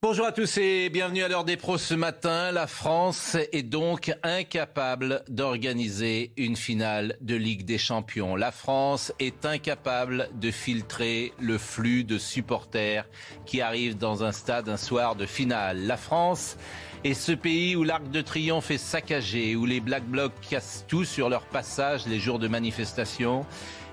Bonjour à tous et bienvenue à l'heure des pros ce matin. La France est donc incapable d'organiser une finale de Ligue des Champions. La France est incapable de filtrer le flux de supporters qui arrivent dans un stade un soir de finale. La France est ce pays où l'Arc de Triomphe est saccagé, où les Black Blocs cassent tout sur leur passage les jours de manifestation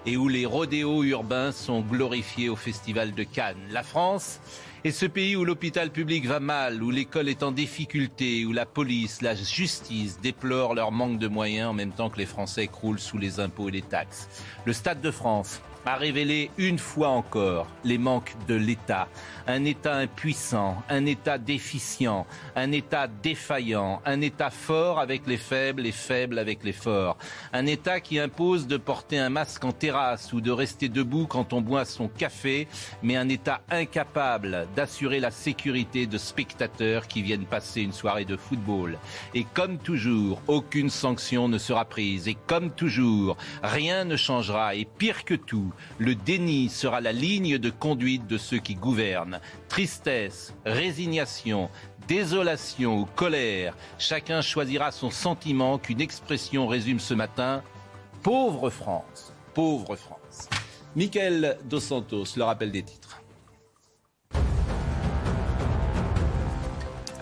et où les rodéos urbains sont glorifiés au Festival de Cannes. La France et ce pays où l'hôpital public va mal, où l'école est en difficulté, où la police, la justice déplorent leur manque de moyens en même temps que les Français croulent sous les impôts et les taxes. Le Stade de France a révélé une fois encore les manques de l'État. Un État impuissant, un État déficient, un État défaillant, un État fort avec les faibles et faible avec les forts. Un État qui impose de porter un masque en terrasse ou de rester debout quand on boit son café, mais un État incapable d'assurer la sécurité de spectateurs qui viennent passer une soirée de football. Et comme toujours, aucune sanction ne sera prise. Et comme toujours, rien ne changera. Et pire que tout, le déni sera la ligne de conduite de ceux qui gouvernent. Tristesse, résignation, désolation ou colère, chacun choisira son sentiment qu'une expression résume ce matin. Pauvre France, pauvre France. Michael Dos Santos, le rappel des titres.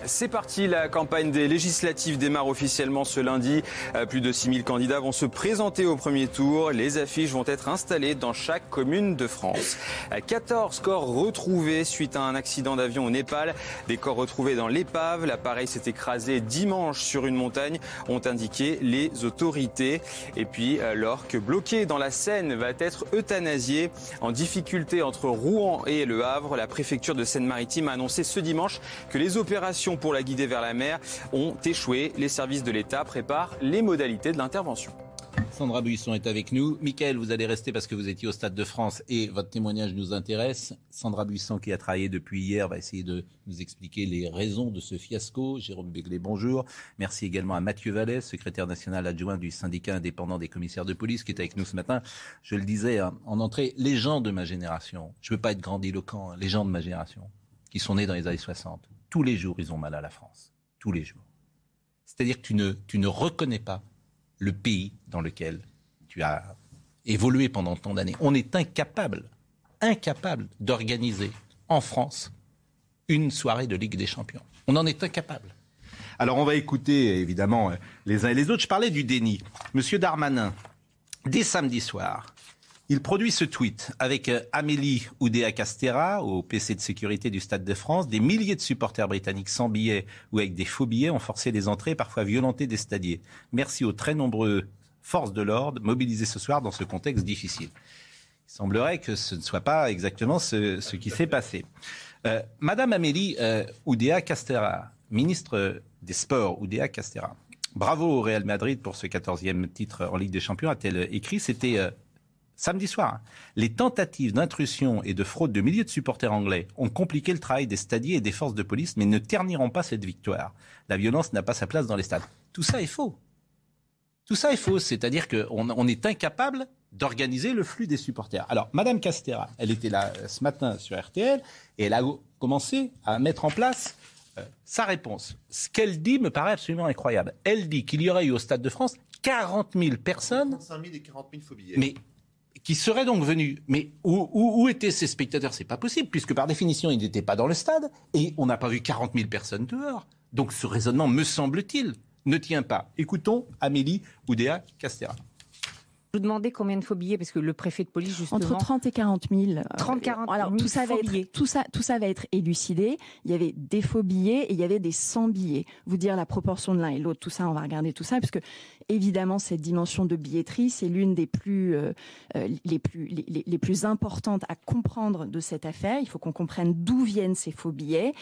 C'est parti, la campagne des législatives démarre officiellement ce lundi. Euh, plus de 6000 candidats vont se présenter au premier tour. Les affiches vont être installées dans chaque commune de France. 14 euh, corps retrouvés suite à un accident d'avion au Népal. Des corps retrouvés dans l'épave. L'appareil s'est écrasé dimanche sur une montagne, ont indiqué les autorités. Et puis, euh, l'orque bloqué dans la Seine va être euthanasié. En difficulté entre Rouen et Le Havre, la préfecture de Seine-Maritime a annoncé ce dimanche que les opérations pour la guider vers la mer ont échoué. Les services de l'État préparent les modalités de l'intervention. Sandra Buisson est avec nous. Michael, vous allez rester parce que vous étiez au Stade de France et votre témoignage nous intéresse. Sandra Buisson, qui a travaillé depuis hier, va essayer de nous expliquer les raisons de ce fiasco. Jérôme Béglé, bonjour. Merci également à Mathieu Vallès, secrétaire national adjoint du syndicat indépendant des commissaires de police, qui est avec nous ce matin. Je le disais hein, en entrée, les gens de ma génération, je ne veux pas être grandiloquent, hein, les gens de ma génération, qui sont nés dans les années 60, tous les jours, ils ont mal à la France. Tous les jours. C'est-à-dire que tu ne, reconnais pas le pays dans lequel tu as évolué pendant tant d'années. On est incapable, incapable d'organiser en France une soirée de Ligue des Champions. On en est incapable. Alors on va écouter évidemment les uns et les autres. Je parlais du déni. Monsieur Darmanin, dès samedi soir, il produit ce tweet avec euh, Amélie Oudéa Castera au PC de sécurité du Stade de France. Des milliers de supporters britanniques sans billets ou avec des faux billets ont forcé les entrées, parfois violenté des stadiers. Merci aux très nombreux forces de l'ordre mobilisées ce soir dans ce contexte difficile. Il semblerait que ce ne soit pas exactement ce, qui s'est passé. Euh, Madame Amélie euh, Oudéa Castera, ministre des Sports Oudéa Castera. Bravo au Real Madrid pour ce 14e titre en Ligue des Champions, a-t-elle écrit. C'était samedi soir, hein. les tentatives d'intrusion et de fraude de milliers de supporters anglais ont compliqué le travail des stadiers et des forces de police, mais ne terniront pas cette victoire. La violence n'a pas sa place dans les stades. Tout ça est faux. Tout ça est faux, c'est-à-dire qu'on on est incapable d'organiser le flux des supporters. Alors, Madame Castera, elle était là euh, ce matin sur RTL et elle a commencé à mettre en place euh, sa réponse. Ce qu'elle dit me paraît absolument incroyable. Elle dit qu'il y aurait eu au Stade de France 40 000 personnes. 35 000 et 40 000 faux Mais qui seraient donc venus. Mais où, étaient ces spectateurs? C'est pas possible, puisque par définition, ils n'étaient pas dans le stade, et on n'a pas vu 40 000 personnes dehors. Donc ce raisonnement, me semble-t-il, ne tient pas. Écoutons Amélie Oudéa Castera. vous demandez combien de faux billets parce que le préfet de police justement entre 30 et 40 000. 30 40 alors tout ça va être tout ça tout ça va être élucidé. Il y avait des faux billets et il y avait des sans billets. Vous dire la proportion de l'un et l'autre, tout ça, on va regarder tout ça parce que évidemment cette dimension de billetterie, c'est l'une des plus euh, euh, les plus les, les, plus importantes à comprendre de cette affaire. Il faut qu'on comprenne d'où viennent ces faux billets,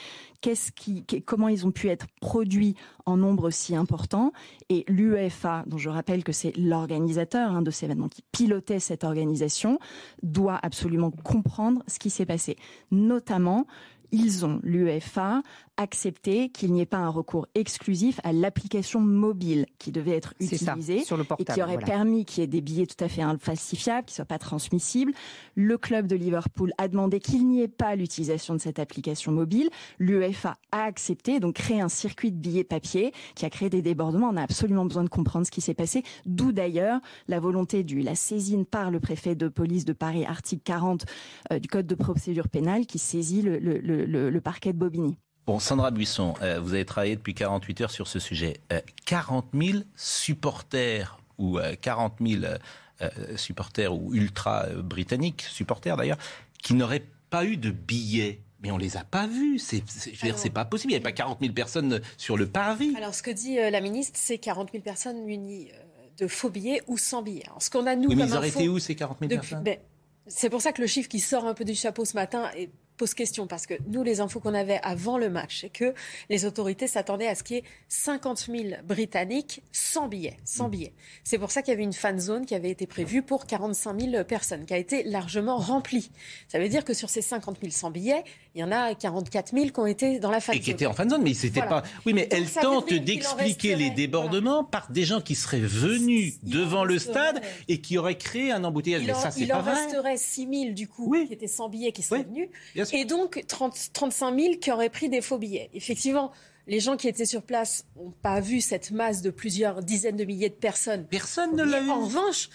qu'est-ce qui comment ils ont pu être produits en nombre si important et l'UEFA, dont je rappelle que c'est l'organisateur hein, de ces qui pilotait cette organisation, doit absolument comprendre ce qui s'est passé, notamment ils ont, l'UEFA, accepté qu'il n'y ait pas un recours exclusif à l'application mobile qui devait être utilisée sur le portable, et qui aurait permis qu'il y ait des billets tout à fait infalsifiables, qui ne soient pas transmissibles. Le club de Liverpool a demandé qu'il n'y ait pas l'utilisation de cette application mobile. L'UEFA a accepté, donc créé un circuit de billets papier qui a créé des débordements. On a absolument besoin de comprendre ce qui s'est passé, d'où d'ailleurs la volonté du la saisine par le préfet de police de Paris, article 40 euh, du Code de procédure pénale, qui saisit le, le, le, le parquet de Bobigny. Bon, Sandra Buisson, euh, vous avez travaillé depuis 48 heures sur ce sujet. 40 euh, 000 supporters ou 40 000 supporters ou ultra britanniques, supporters d'ailleurs, qui n'auraient pas eu de billets. Mais on les a pas vus. C'est, je veux dire, c'est pas possible. Il n'y avait pas 40 000 personnes sur le parvis. Alors, ce que dit la ministre, c'est 40 000 personnes munies de faux billets ou sans billets. Alors, ce qu'on a nous oui, mais ils auraient été où ces 40 000 personnes? ben, C'est pour ça que le chiffre qui sort un peu du chapeau ce matin est pose question parce que nous, les infos qu'on avait avant le match, c'est que les autorités s'attendaient à ce qu'il y ait 50 000 Britanniques sans billets. Sans mm. billets. C'est pour ça qu'il y avait une fan zone qui avait été prévue pour 45 000 personnes, qui a été largement remplie. Ça veut dire que sur ces 50 000 sans billets, il y en a 44 000 qui ont été dans la fan zone. Et qui étaient en fan zone, mais c'était pas. Oui, mais elle tente d'expliquer les débordements par des gens qui seraient venus devant le stade et qui auraient créé un embouteillage. Il ça, c'est pas en resterait 6 000 du coup qui étaient sans billets qui seraient venus et donc 30, 35 000 qui auraient pris des faux billets. Effectivement, les gens qui étaient sur place n'ont pas vu cette masse de plusieurs dizaines de milliers de personnes. Personne ne l'a vu. En revanche,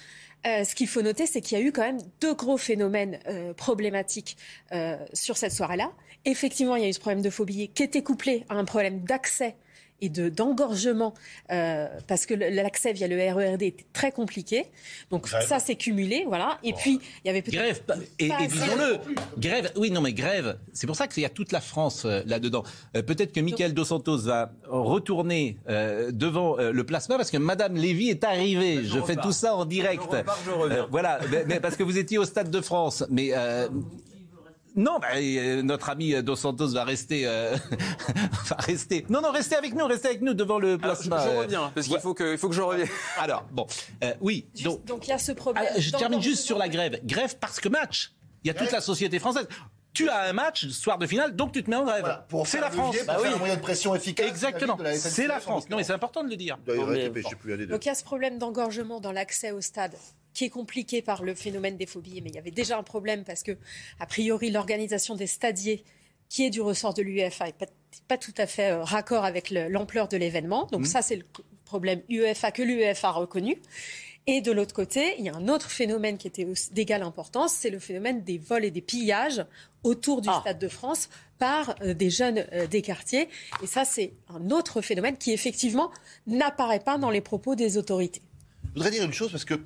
euh, ce qu'il faut noter, c'est qu'il y a eu quand même deux gros phénomènes euh, problématiques euh, sur cette soirée-là. Effectivement, il y a eu ce problème de billets qui était couplé à un problème d'accès et de d'engorgement euh, parce que l'accès via le RERD était très compliqué. Donc ça s'est cumulé, voilà. Et puis il y avait peut-être grève et, et disons-le, grève. Oui, non mais grève. C'est pour ça qu'il y a toute la France euh, là-dedans. Euh, peut-être que Michael Dos Santos va retourner euh, devant le plasma parce que Madame Lévy est arrivée. Je, fais tout ça en direct. Je voilà, mais, mais, parce que vous étiez au Stade de France, mais non, bah, euh, notre ami Dos Santos va rester, euh, va rester. Non, non, restez avec nous, restez avec nous devant le plasma. je, reviens parce qu'il faut que, il faut que je revienne. Alors, bon, euh, oui. donc, donc il y a ce problème. Ah, je termine juste sur la grève. Grève parce que match. Il y a toute la société française tu as un match, soir de finale, donc tu te mets en grève. c'est la France. Bah oui. un moyen de pression efficace. Exactement. C'est la France. Non, mais c'est important de le dire. donc il y a ce problème d'engorgement dans l'accès au stade qui est compliqué par le phénomène des phobies. Mais il y avait déjà un problème parce que, a priori, l'organisation des stadiers, qui est du ressort de l'UEFA, n'est pas, tout à fait euh, raccord avec l'ampleur de l'événement. Donc mmh. ça, c'est le problème UEFA que l'UEFA a reconnu. Et de l'autre côté, il y a un autre phénomène qui était d'égale importance, c'est le phénomène des vols et des pillages autour du ah. Stade de France par euh, des jeunes euh, des quartiers. Et ça, c'est un autre phénomène qui, effectivement, n'apparaît pas dans les propos des autorités. Je voudrais dire une chose, parce que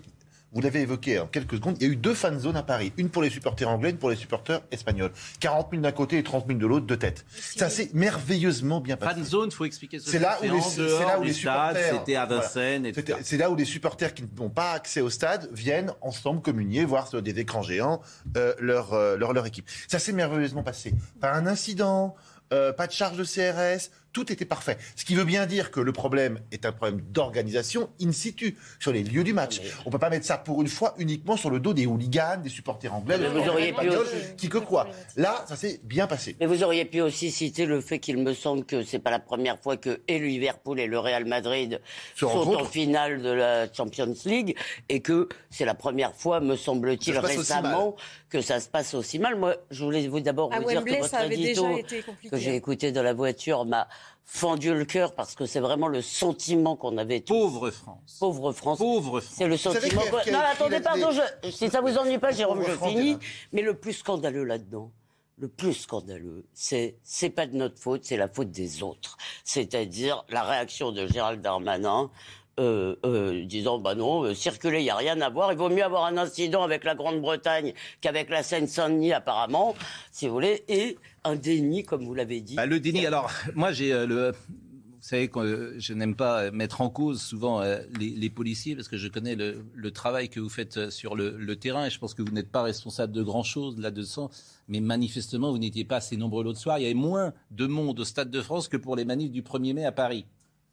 vous l'avez évoqué en quelques secondes, il y a eu deux fan zones à Paris. Une pour les supporters anglais, une pour les supporters espagnols. 40 000 d'un côté et 30 000 de l'autre, de tête. Ça s'est merveilleusement bien passé. Fan zone, il faut expliquer ce C'est là, où les, c'est là où les supporters. C'était à Vincennes. C'est là où les supporters qui n'ont pas accès au stade viennent ensemble communier, voir sur des écrans géants euh, leur, euh, leur, leur équipe. Ça s'est merveilleusement passé. Pas un incident, euh, pas de charge de CRS, tout était parfait. Ce qui veut bien dire que le problème est un problème d'organisation in situ, sur les lieux du match. On ne peut pas mettre ça pour une fois uniquement sur le dos des hooligans, des supporters anglais, mais vous auriez pu aussi... qui que quoi. Là, ça s'est bien passé. Mais vous auriez pu aussi citer le fait qu'il me semble que c'est pas la première fois que et Liverpool et le Real Madrid sont en finale de la Champions League et que c'est la première fois, me semble-t-il, récemment que ça se passe aussi mal. Moi, je voulais vous d'abord vous dire que votre édito que j'ai écouté dans la voiture m'a fendu le cœur parce que c'est vraiment le sentiment qu'on avait tous. Pauvre France. Pauvre France. Pauvre France. C'est le sentiment. non, attendez, pardon, si ça vous ennuie pas, Jérôme, je finis. Mais le plus scandaleux là-dedans, le plus scandaleux, c'est c'est pas de notre faute, c'est la faute des autres. C'est-à-dire la réaction de Gérald Darmanin euh, euh, disant bah non, euh, circuler, il n'y a rien à voir. Il vaut mieux avoir un incident avec la Grande-Bretagne qu'avec la Seine-Saint-Denis, apparemment, si vous voulez, et un déni, comme vous l'avez dit. Bah, le déni, alors, moi, j'ai le. Vous savez que je n'aime pas mettre en cause souvent les, policiers parce que je connais le, travail que vous faites sur le, le, terrain et je pense que vous n'êtes pas responsable de grand-chose là-dessus. Mais manifestement, vous n'étiez pas assez nombreux l'autre soir. Il y avait moins de monde au Stade de France que pour les manifs du 1er mai à Paris.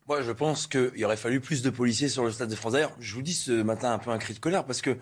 Moi, je pense qu'il aurait fallu plus de policiers sur le Stade de France. D'ailleurs, je vous dis ce matin un peu un cri de colère parce que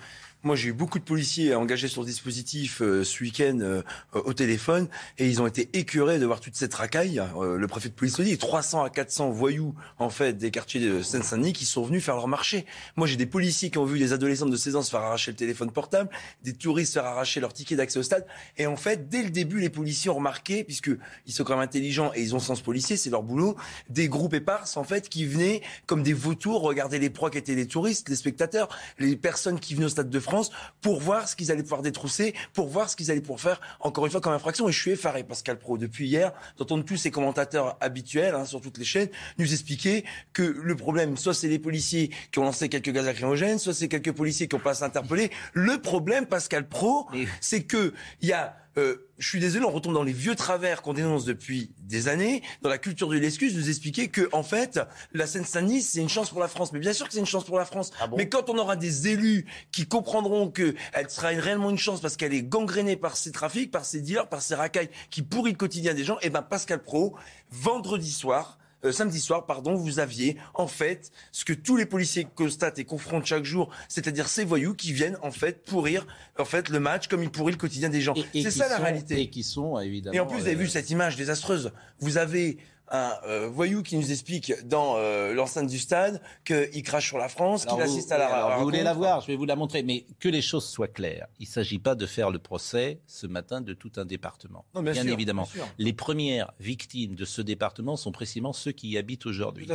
moi, j'ai eu beaucoup de policiers engagés sur le dispositif euh, ce week-end euh, au téléphone et ils ont été écœurés de voir toute cette racaille. Euh, le préfet de police le dit, 300 à 400 voyous en fait des quartiers de Seine-Saint-Denis qui sont venus faire leur marché. Moi, j'ai des policiers qui ont vu des adolescents de 16 ans se faire arracher le téléphone portable, des touristes se faire arracher leur ticket d'accès au stade. Et en fait, dès le début, les policiers ont remarqué, puisque ils sont quand même intelligents et ils ont sens policier, c'est leur boulot, des groupes éparses en fait qui venaient comme des vautours regarder les proies qui étaient les touristes, les spectateurs, les personnes qui venaient au stade de France pour voir ce qu'ils allaient pouvoir détrousser, pour voir ce qu'ils allaient pouvoir faire, encore une fois, comme infraction. Et je suis effaré, Pascal Pro, depuis hier, d'entendre tous ces commentateurs habituels hein, sur toutes les chaînes nous expliquer que le problème, soit c'est les policiers qui ont lancé quelques gaz lacrymogènes, soit c'est quelques policiers qui ont pas interpellé. Le problème, Pascal Pro, c'est que il y a euh, je suis désolé, on retombe dans les vieux travers qu'on dénonce depuis des années, dans la culture de l'excuse, nous expliquer que, en fait, la Seine-Saint-Denis, c'est une chance pour la France. Mais bien sûr que c'est une chance pour la France. Ah mais quand on aura des élus qui comprendront qu'elle sera réellement une chance parce qu'elle est gangrénée par ces trafics, par ces dealers, par ces racailles qui pourrissent le quotidien des gens, et eh ben Pascal Pro, vendredi soir, euh, samedi soir, pardon, vous aviez en fait ce que tous les policiers constatent et confrontent chaque jour, c'est-à-dire ces voyous qui viennent en fait pourrir en fait le match comme ils pourrissent le quotidien des gens. C'est ça la réalité. Et qui sont évidemment. Et en plus, vous avez vu euh, cette image désastreuse. Vous avez un euh, voyou qui nous explique dans euh, l'enceinte du stade qu'il crache sur la France, qu'il assiste à la. vous voulez la voir, je vais vous la montrer, mais que les choses soient claires. Il ne s'agit pas de faire le procès ce matin de tout un département. bien, évidemment. Les premières victimes de ce département sont précisément ceux qui y habitent aujourd'hui.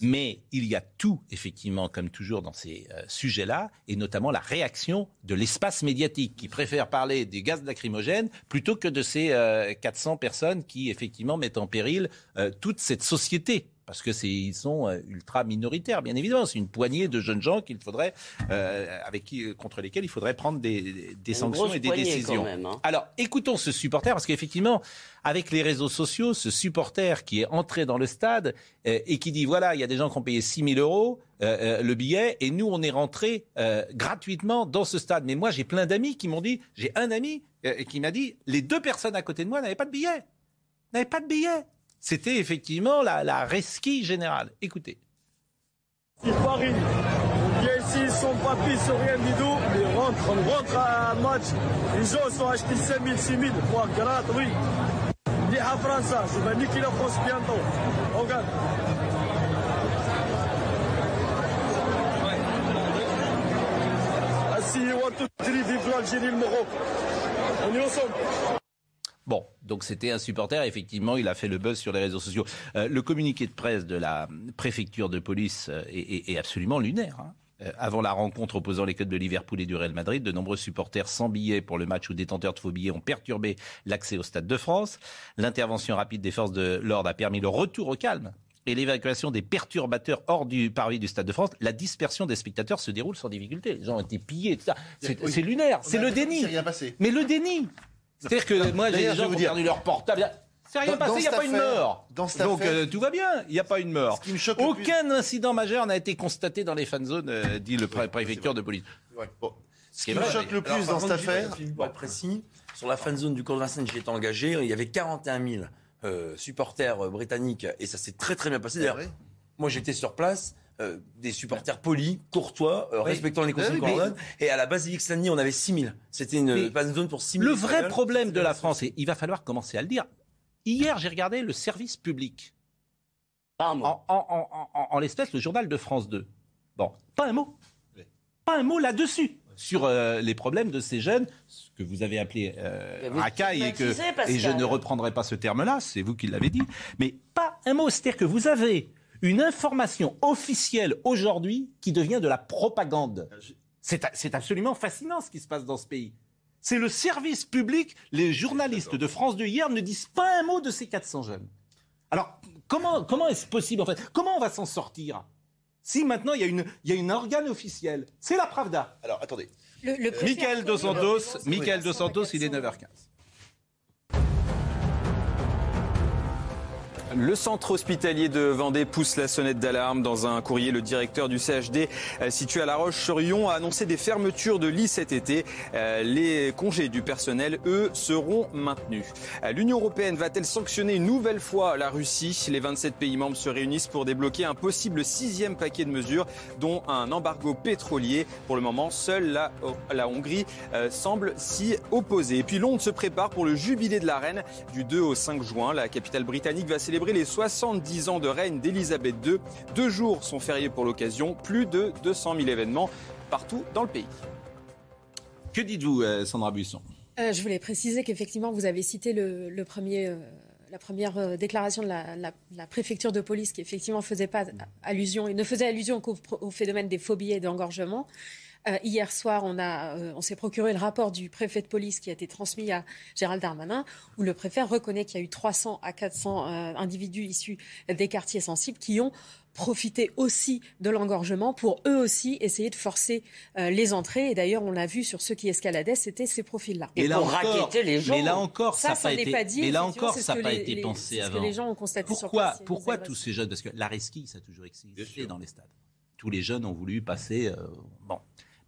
Mais il y a tout, effectivement, comme toujours dans ces euh, sujets-là, et notamment la réaction de l'espace médiatique qui préfère parler des gaz lacrymogènes plutôt que de ces 400 personnes qui, effectivement, mettent en péril toute cette société parce que c'est ils sont euh, ultra minoritaires, bien évidemment. C'est une poignée de jeunes gens qu'il faudrait, euh, avec qui, contre lesquels il faudrait prendre des, des sanctions et des décisions. Hein. Alors, écoutons ce supporter, parce qu'effectivement, avec les réseaux sociaux, ce supporter qui est entré dans le stade euh, et qui dit voilà, il y a des gens qui ont payé 6 000 euros le billet, et nous, on est rentré gratuitement dans ce stade. Mais moi, j'ai plein d'amis qui m'ont dit, j'ai un ami qui m'a dit, les deux personnes à côté de moi n'avaient pas de billet, n'avaient pas de billet c'était effectivement la, la resquille générale. Écoutez. Ils Paris, vient ici sans papier, sans rien du tout, ils rentrent, on rentre à un match. Les gens sont achetés 5 000, 6 000, pour gratuit. oui. À France, je vais niquer la France bientôt. Regarde. Assis, one, two, three, vive l'Algérie, le Maroc. On est ensemble. Bon, donc c'était un supporter, effectivement, il a fait le buzz sur les réseaux sociaux. Euh, le communiqué de presse de la préfecture de police euh, est, absolument lunaire. Hein. Euh, avant la rencontre opposant les clubs de Liverpool et du Real Madrid, de nombreux supporters sans billets pour le match ou détenteurs de faux billets ont perturbé l'accès au Stade de France. L'intervention rapide des forces de l'ordre a permis le retour au calme et l'évacuation des perturbateurs hors du parvis du Stade de France, la dispersion des spectateurs se déroule sans difficulté. Les gens ont été pillés, C'est lunaire, c'est le déni. Mais le déni c'est-à-dire que moi, j'ai des gens qui ont perdu leur portable. C'est rien passé, il n'y a pas une mort. Donc euh, tout va bien, il n'y a pas une mort. Aucun incident majeur n'a été constaté dans les fan zones, euh, dit le préfecture de police. Ce qui me choque le plus dans cette affaire, pour être précis, sur la fan zone du cours de Vincennes, j'ai été engagé, il y avait 41 000 euh, supporters britanniques et ça s'est très très bien passé. D'ailleurs, moi j'étais sur place. Euh, des supporters polis, courtois, euh, respectant les consignes qu'on donne. Et à la basilique Saint-Denis, on avait 6000. C'était une zone pour 6000. Le vrai problème de la France, et il va falloir commencer à le dire. Hier, j'ai regardé le service public. En, en, l'espèce, le journal de France 2. Bon, pas un mot. Pas un mot là-dessus sur euh, les problèmes de ces jeunes, ce que vous avez appelé racaille et que et je ne reprendrai pas ce terme-là, c'est vous qui l'avez dit, mais pas un mot. C'est-à-dire que vous avez une information officielle aujourd'hui qui devient de la propagande. C'est absolument fascinant ce qui se passe dans ce pays. C'est le service public. Les journalistes de France de hier ne disent pas un mot de ces 400 jeunes. Alors, comment, comment est-ce possible en fait? Comment on va s'en sortir? Si maintenant il y a une, il y a une organe officielle, c'est la Pravda. Alors attendez. Le, le préfet Michael Dos Santos, Michael de Dos Santos, 400 il est 9h15. Le centre hospitalier de Vendée pousse la sonnette d'alarme. Dans un courrier, le directeur du CHD euh, situé à La Roche-sur-Yon a annoncé des fermetures de lits cet été. Euh, Les congés du personnel, eux, seront maintenus. Euh, L'Union européenne va-t-elle sanctionner une nouvelle fois la Russie? Les 27 pays membres se réunissent pour débloquer un possible sixième paquet de mesures, dont un embargo pétrolier. Pour le moment, seule la, la Hongrie semble s'y opposer. Et puis Londres se prépare pour le jubilé de la reine du 2 au 5 juin. La capitale britannique va célébrer les 70 ans de règne d'Elisabeth II. Deux jours sont fériés pour l'occasion. Plus de 200 000 événements partout dans le pays. Que dites-vous, euh, Sandra Buisson? Euh, je voulais préciser qu'effectivement, vous avez cité le, le premier, euh, la première déclaration de la, la- la préfecture de police qui effectivement faisait pas allusion, et ne faisait allusion qu'au au phénomène des phobies et d'engorgement. Euh, hier soir, on, a, euh, on s'est procuré le rapport du préfet de police qui a été transmis à Gérald Darmanin, où le préfet reconnaît qu'il y a eu 300 à 400 euh, individus issus des quartiers sensibles qui ont profité aussi de l'engorgement pour eux aussi essayer de forcer euh, les entrées. Et d'ailleurs, on l'a vu sur ceux qui escaladaient, c'était ces profils-là. Et pour raqueter les gens. Mais là encore, ça n'a pas n'est été. pas dit, mais là encore, ça n'a que pas les- été les- pensé que avant. les gens ont constaté sur pourquoi, place, pourquoi des tous ces jeunes? Parce que la resquille, ça a toujours existé dans les stades. Tous les jeunes ont voulu passer. euh, bon.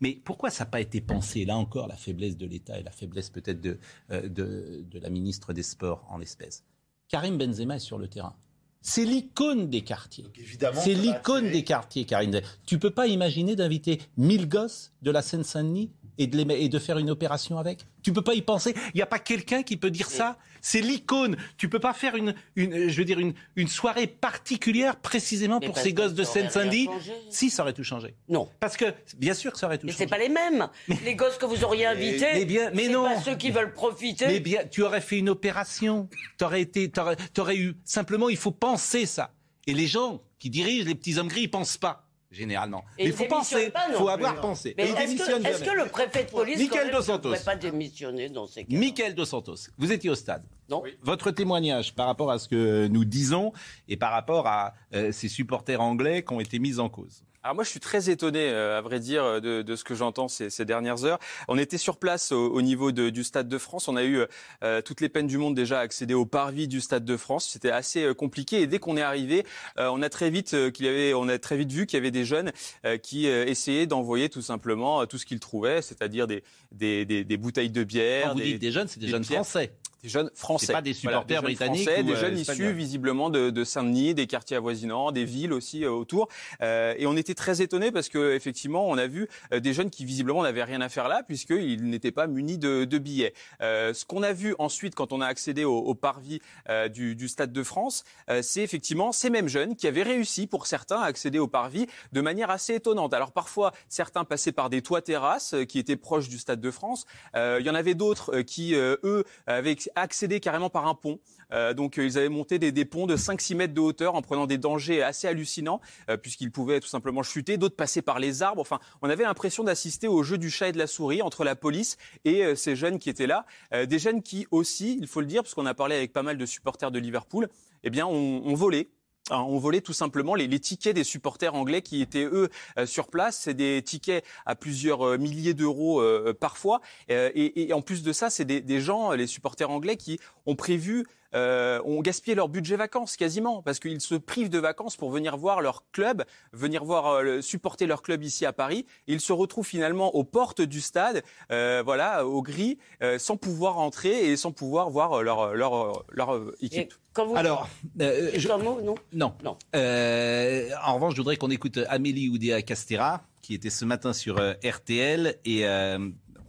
Mais pourquoi ça n'a pas été pensé Là encore, la faiblesse de l'État et la faiblesse peut-être de, euh, de, de la ministre des Sports en l'espèce? Karim Benzema est sur le terrain. C'est l'icône des quartiers. C'est l'icône des quartiers, Karim Benzema. Tu peux pas imaginer d'inviter 1000 gosses de la Seine-Saint-Denis et de, les, et de faire une opération avec? Tu peux pas y penser Il n'y a pas quelqu'un qui peut dire ça C'est l'icône. Tu peux pas faire une, une, je veux dire, une, une soirée particulière précisément Mais pour ces gosses de Seine-Saint-Denis. Si, ça aurait tout changé. Non. Parce que, bien sûr que ça aurait tout Mais changé. c'est pas les mêmes. Les gosses que vous auriez invités, mais bien- mais non. pas ceux qui veulent profiter. Mais bien, tu aurais fait une opération. T'aurais été, t'aurais, t'aurais eu. Simplement, il faut penser ça. Et les gens qui dirigent les petits hommes gris, ils pensent pas. Généralement. Et Mais il faut penser. Il faut avoir pensé. Mais Et ils est-ce que, est-ce jamais. que le préfet de police Michael Dos ne Santos. pourrait pas démissionner dans ces cas Michael Dos Santos, vous étiez au stade. Non. Votre témoignage par rapport à ce que nous disons et par rapport à euh, ces supporters anglais qui ont été mis en cause. Alors moi, je suis très étonné, euh, à vrai dire, de, de ce que j'entends ces, ces dernières heures. On était sur place au, au niveau de- du Stade de France. On a eu euh, toutes les peines du monde déjà à accéder au parvis du Stade de France. C'était assez euh, compliqué. Et dès qu'on est arrivé, euh, on a très vite euh, qu'il y avait, on a très vite vu qu'il y avait des jeunes euh, qui euh, essayaient d'envoyer tout simplement euh, tout ce qu'ils trouvaient, c'est-à-dire des, des, des, des bouteilles de bière. Quand vous dites des jeunes, c'est des jeunes français. Des jeunes français. Pas des Voilà, supporters des jeunes britanniques français, ou, des euh, jeunes espagnols. issus visiblement de, de Saint-Denis, des quartiers avoisinants, des villes aussi euh, autour. Euh, et on était très étonnés parce que effectivement, on a vu euh, des jeunes qui visiblement n'avaient rien à faire là puisqu'ils n'étaient pas munis de, de billets. Euh, ce qu'on a vu ensuite quand on a accédé au, au parvis euh, du, du Stade de France, euh, c'est effectivement ces mêmes jeunes qui avaient réussi pour certains à accéder au parvis de manière assez étonnante. Alors parfois, certains passaient par des toits terrasses euh, qui étaient proches du Stade de France. Euh, il y en avait d'autres euh, qui, euh, eux, avaient accédé carrément par un pont. Euh, donc euh, ils avaient monté des, ponts de 5-6 mètres de hauteur en prenant des dangers assez hallucinants euh, puisqu'ils pouvaient tout simplement chuter. D'autres passaient par les arbres. Enfin, on avait l'impression d'assister au jeu du chat et de la souris entre la police et ces jeunes qui étaient là. Des jeunes qui aussi, il faut le dire, parce qu'on a parlé avec pas mal de supporters de Liverpool, eh bien, on, on volait. Hein, On volait tout simplement les, les tickets des supporters anglais qui étaient eux euh, sur place. C'est des tickets à plusieurs euh, milliers d'euros euh, parfois. Euh, et, et en plus de ça, c'est des, des gens, les supporters anglais, qui ont prévu euh, ont gaspillé leur budget vacances quasiment parce qu'ils se privent de vacances pour venir voir leur club, venir voir euh, supporter leur club ici à Paris. Et ils se retrouvent finalement aux portes du stade, euh, voilà, au gris, euh, sans pouvoir entrer et sans pouvoir voir leur leur leur, équipe. quand vous... Alors, euh, je- un mot, non? Non. Non. Euh, en revanche, je voudrais qu'on écoute Amélie Oudéa Castera, qui était ce matin sur euh, RTL, et euh,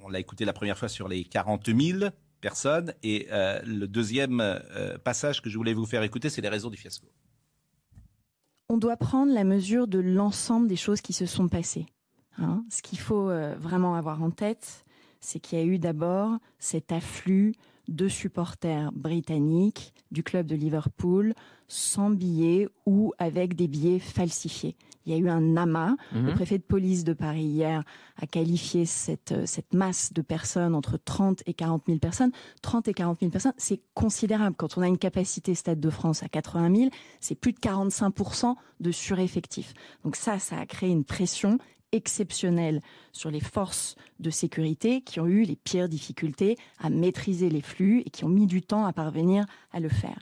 on l'a écouté la première fois sur les 40 000 et euh, le deuxième euh, passage que je voulais vous faire écouter, c'est les raisons du fiasco. on doit prendre la mesure de l'ensemble des choses qui se sont passées. hein. Ce qu'il faut euh, vraiment avoir en tête, c'est qu'il y a eu d'abord cet afflux de supporters britanniques du club de Liverpool sans billets ou avec des billets falsifiés. Il y a eu un amas. Le Mhm. préfet de police de Paris hier a qualifié cette, euh, cette masse de personnes entre 30 et 40 000 personnes. 30 et 40 000 personnes, c'est considérable. Quand on a une capacité Stade de France à 80 000, c'est plus de 45% de sureffectif. Donc ça, ça a créé une pression exceptionnelle sur les forces de sécurité qui ont eu les pires difficultés à maîtriser les flux et qui ont mis du temps à parvenir à le faire.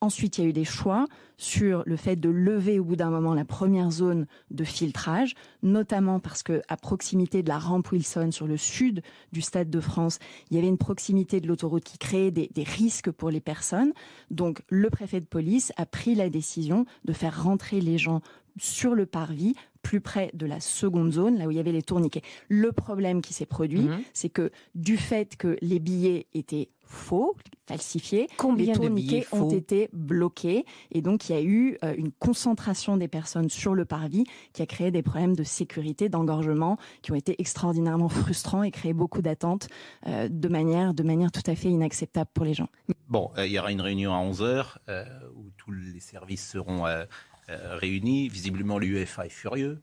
Ensuite, il y a eu des choix sur le fait de lever au bout d'un moment la première zone de filtrage, notamment parce que à proximité de la rampe Wilson sur le sud du Stade de France, il y avait une proximité de l'autoroute qui créait des, des risques pour les personnes. Donc, le préfet de police a pris la décision de faire rentrer les gens sur le parvis, plus près de la seconde zone, là où il y avait les tourniquets. Le problème qui s'est produit, Mhm. c'est que du fait que les billets étaient faux, falsifiés, Combien les de tourniquets billets ont été bloqués et donc il y a eu euh, une concentration des personnes sur le parvis qui a créé des problèmes de sécurité, d'engorgement qui ont été extraordinairement frustrants et créé beaucoup d'attentes euh, de manière de manière tout à fait inacceptable pour les gens. Bon, euh, il y aura une réunion à 11h où tous les services seront euh, euh, réunis. Visiblement, l'UEFA est furieux.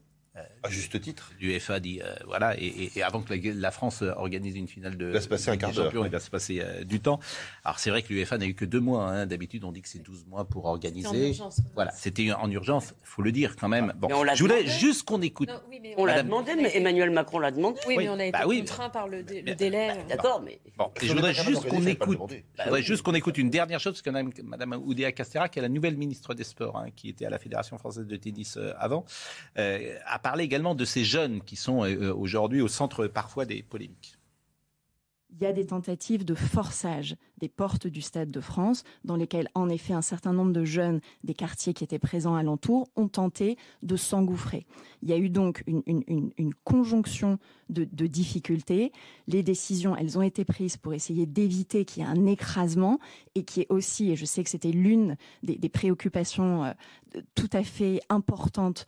À juste titre. L'UEFA dit, euh, voilà, et, et- et avant que la, la France organise une finale de Il va se passer un quart d'heure, il va se passer euh, du temps. Alors c'est vrai que l'UEFA n'a eu que deux mois. hein. D'habitude, on dit que c'est 12 mois pour organiser. C'était en urgence. Voilà, c'était en urgence, faut le dire quand même. Bon, Mais on l'a je voulais demandé. juste qu'on écoute. Non, oui, mais On l'a Madame- demandé, mais Emmanuel Macron l'a demandé. Oui, Oui, mais on a été bah oui. contraint par le, dé- le délai. D'accord, mais Bon, et je voudrais juste qu'on écoute. Je voudrais juste qu'on écoute une dernière chose, parce qu'on a Madame Oudéa Castera, qui est la nouvelle ministre des Sports, hein, qui était à la Fédération française de tennis euh, avant, euh, parlé également de ces jeunes qui sont euh, aujourd'hui au centre parfois des polémiques. Il y a des tentatives de forçage des portes du Stade de France, dans lesquelles, en effet, un certain nombre de jeunes des quartiers qui étaient présents alentour ont tenté de s'engouffrer. Il y a eu donc une, conjonction de, difficultés. Les décisions, elles ont été prises pour essayer d'éviter qu'il y ait un écrasement et qui est aussi, et je sais que c'était l'une des, préoccupations euh, tout à fait importantes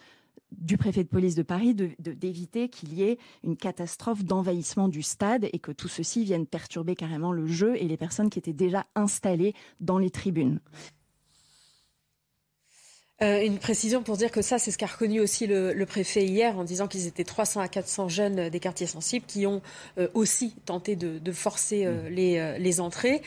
du préfet de police de Paris d'éviter qu'il y ait une catastrophe d'envahissement du stade et que tout ceci vienne perturber carrément le jeu et les personnes qui étaient déjà installées dans les tribunes. Euh, une précision pour dire que ça, c'est ce qu'a reconnu aussi le, le préfet hier en disant qu'ils étaient 300 à 400 jeunes des quartiers sensibles qui ont euh, aussi tenté de, de forcer euh, les, euh, les entrées.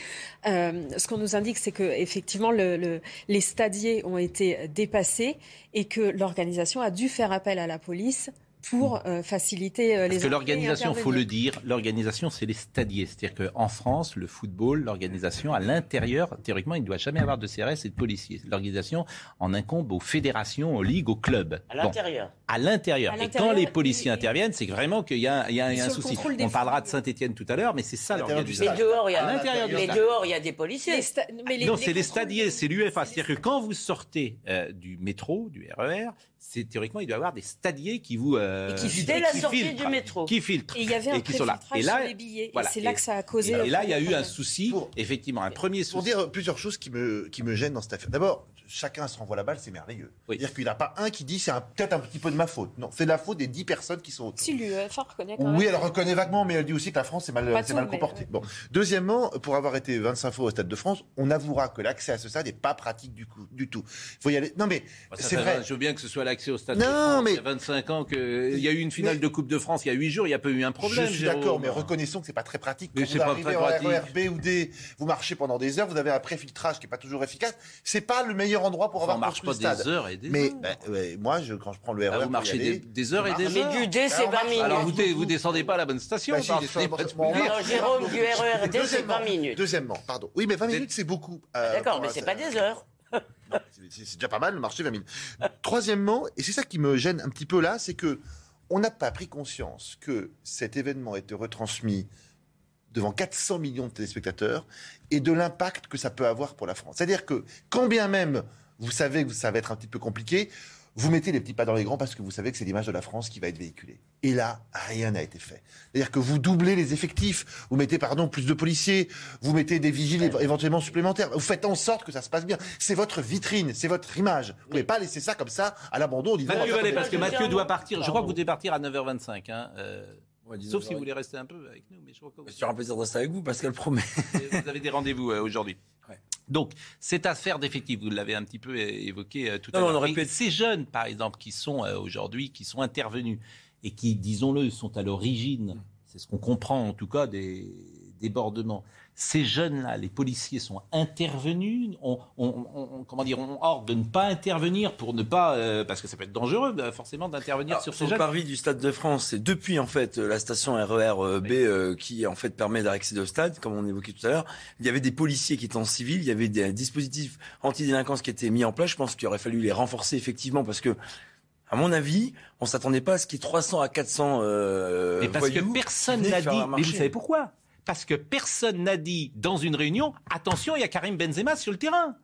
Euh, ce qu'on nous indique, c'est que effectivement, le, le- les stadiers ont été dépassés et que l'organisation a dû faire appel à la police pour euh, faciliter euh, les Parce que l'organisation, faut le dire, l'organisation, c'est les stadiers. C'est-à-dire qu'en France, le football, l'organisation, à l'intérieur, théoriquement, il ne doit jamais avoir de CRS et de policiers. L'organisation en incombe aux fédérations, aux ligues, aux clubs. à Bon, l'intérieur. À l'intérieur. Et quand les policiers et- interviennent, c'est vraiment qu'il y a, il y a- il y a un souci. On parlera de Saint-Etienne tout à l'heure, mais c'est ça À l'intérieur du l'organisation. Mais dehors, il y a, mais dehors, il y a des policiers. Sta- mais les- non, c'est les stadiers, c'est l'UEFA. C'est-à-dire que quand vous sortez euh, du métro, du RER, c'est théoriquement, il doit y avoir des stadiers qui vous. euh, Et qui Dès la qui sortie filtrent, du métro. Qui filtrent. Et il y avait un qui sont là. Et là, sur les billets. voilà. Et c'est là que ça a causé. Et, là, il y a eu un souci, Pour- effectivement, un premier Pour souci. dire plusieurs choses qui me, qui me gênent dans cette affaire. D'abord, chacun se renvoie la balle, c'est merveilleux. Oui. C'est-à-dire qu'il n'y en a pas un qui dit c'est un- peut-être un petit peu de ma faute. Non, c'est de la faute des 10 personnes qui sont autour. Si l'UEFA reconnaît quand même. Oui, elle reconnaît vaguement, mais elle dit aussi que la France c'est mal, comportée. ouais. Bon. Deuxièmement, pour avoir été 25 fois au Stade de France, on avouera que l'accès à ce stade n'est pas pratique du, coup, du tout. Il faut y aller. Non, mais Bah, c'est vrai. Je veux bien que ce soit l'accès au stade. Non, de France. mais- Il y a 25 ans qu'il y a eu une finale Mais- de Coupe de France il y a 8 jours, il n'y a pas eu un problème. je suis Jérôme. d'accord, mais reconnaissons que c'est pas très pratique. Mais Quand c'est vous pas arrivez très en pratique. RER B ou D, vous marchez pendant des heures, vous avez un préfiltrage qui est pas toujours efficace. C'est pas le meilleur endroit pour Enfin, on avoir marche pas le stade. des heures et des mais heures. ouais, moi, je, quand je prends le RER, Ah, vous marchez aller, des, des heures et des Mais heures. du D, c'est Alors, 20 minutes. Alors vous, vous descendez pas à la bonne station. Bah, si, pas bon, Jérôme, du RER D, c'est 20 minutes. Deuxièmement, pardon. Oui, mais 20 Vous minutes, c'est beaucoup. euh, D'accord, pour mais c'est pas des heures. C'est c'est déjà pas mal de marcher 20 minutes. Troisièmement, et c'est ça qui me gêne un petit peu là, c'est que on n'a pas pris conscience que cet événement était retransmis devant 400 millions de téléspectateurs et de l'impact que ça peut avoir pour la France. C'est-à-dire que quand bien même vous savez que ça va être un petit peu compliqué, vous mettez les petits pas dans les grands parce que vous savez que c'est l'image de la France qui va être véhiculée. Et là, rien n'a été fait. C'est-à-dire que vous doublez les effectifs, vous mettez, pardon, plus de policiers, vous mettez des vigiles éve- éventuellement supplémentaires, vous faites en sorte que ça se passe bien. C'est votre vitrine, c'est votre image. Vous pouvez pas laisser ça comme ça à l'abandon. Mathieu comme parce que. Mathieu doit partir. Je crois que vous devez partir à 9h25. hein. Euh, Sauf si vous voulez rester un peu avec nous. Mais je crois que C'est un plaisir de rester avec vous, Pascal promet. vous avez des rendez-vous euh, aujourd'hui. Donc, cette affaire d'effectifs, vous l'avez un petit peu évoqué euh, tout à l'heure. Ces jeunes, par exemple, qui sont euh, aujourd'hui, qui sont intervenus et qui, disons-le, sont à l'origine, c'est ce qu'on comprend en tout cas, des débordements ces jeunes-là, les policiers sont intervenus, on, comment dire, on ordre de ne pas intervenir pour ne pas, euh, parce que ça peut être dangereux bah, forcément d'intervenir sur ces jeunes. Le parvis du Stade de France, c'est depuis en fait la station RER B euh, qui en fait permet d'accéder au stade, comme on évoquait tout à l'heure. Il y avait des policiers qui étaient en civil, il y avait des dispositifs anti-délinquance qui étaient mis en place. Je pense qu'il aurait fallu les renforcer effectivement parce que à mon avis, on s'attendait pas à ce qu'il y ait 300 à 400 euh, Mais parce que personne n'a dit. Mais vous savez pourquoi? Parce que personne n'a dit dans une réunion attention, il y a Karim Benzema sur le terrain.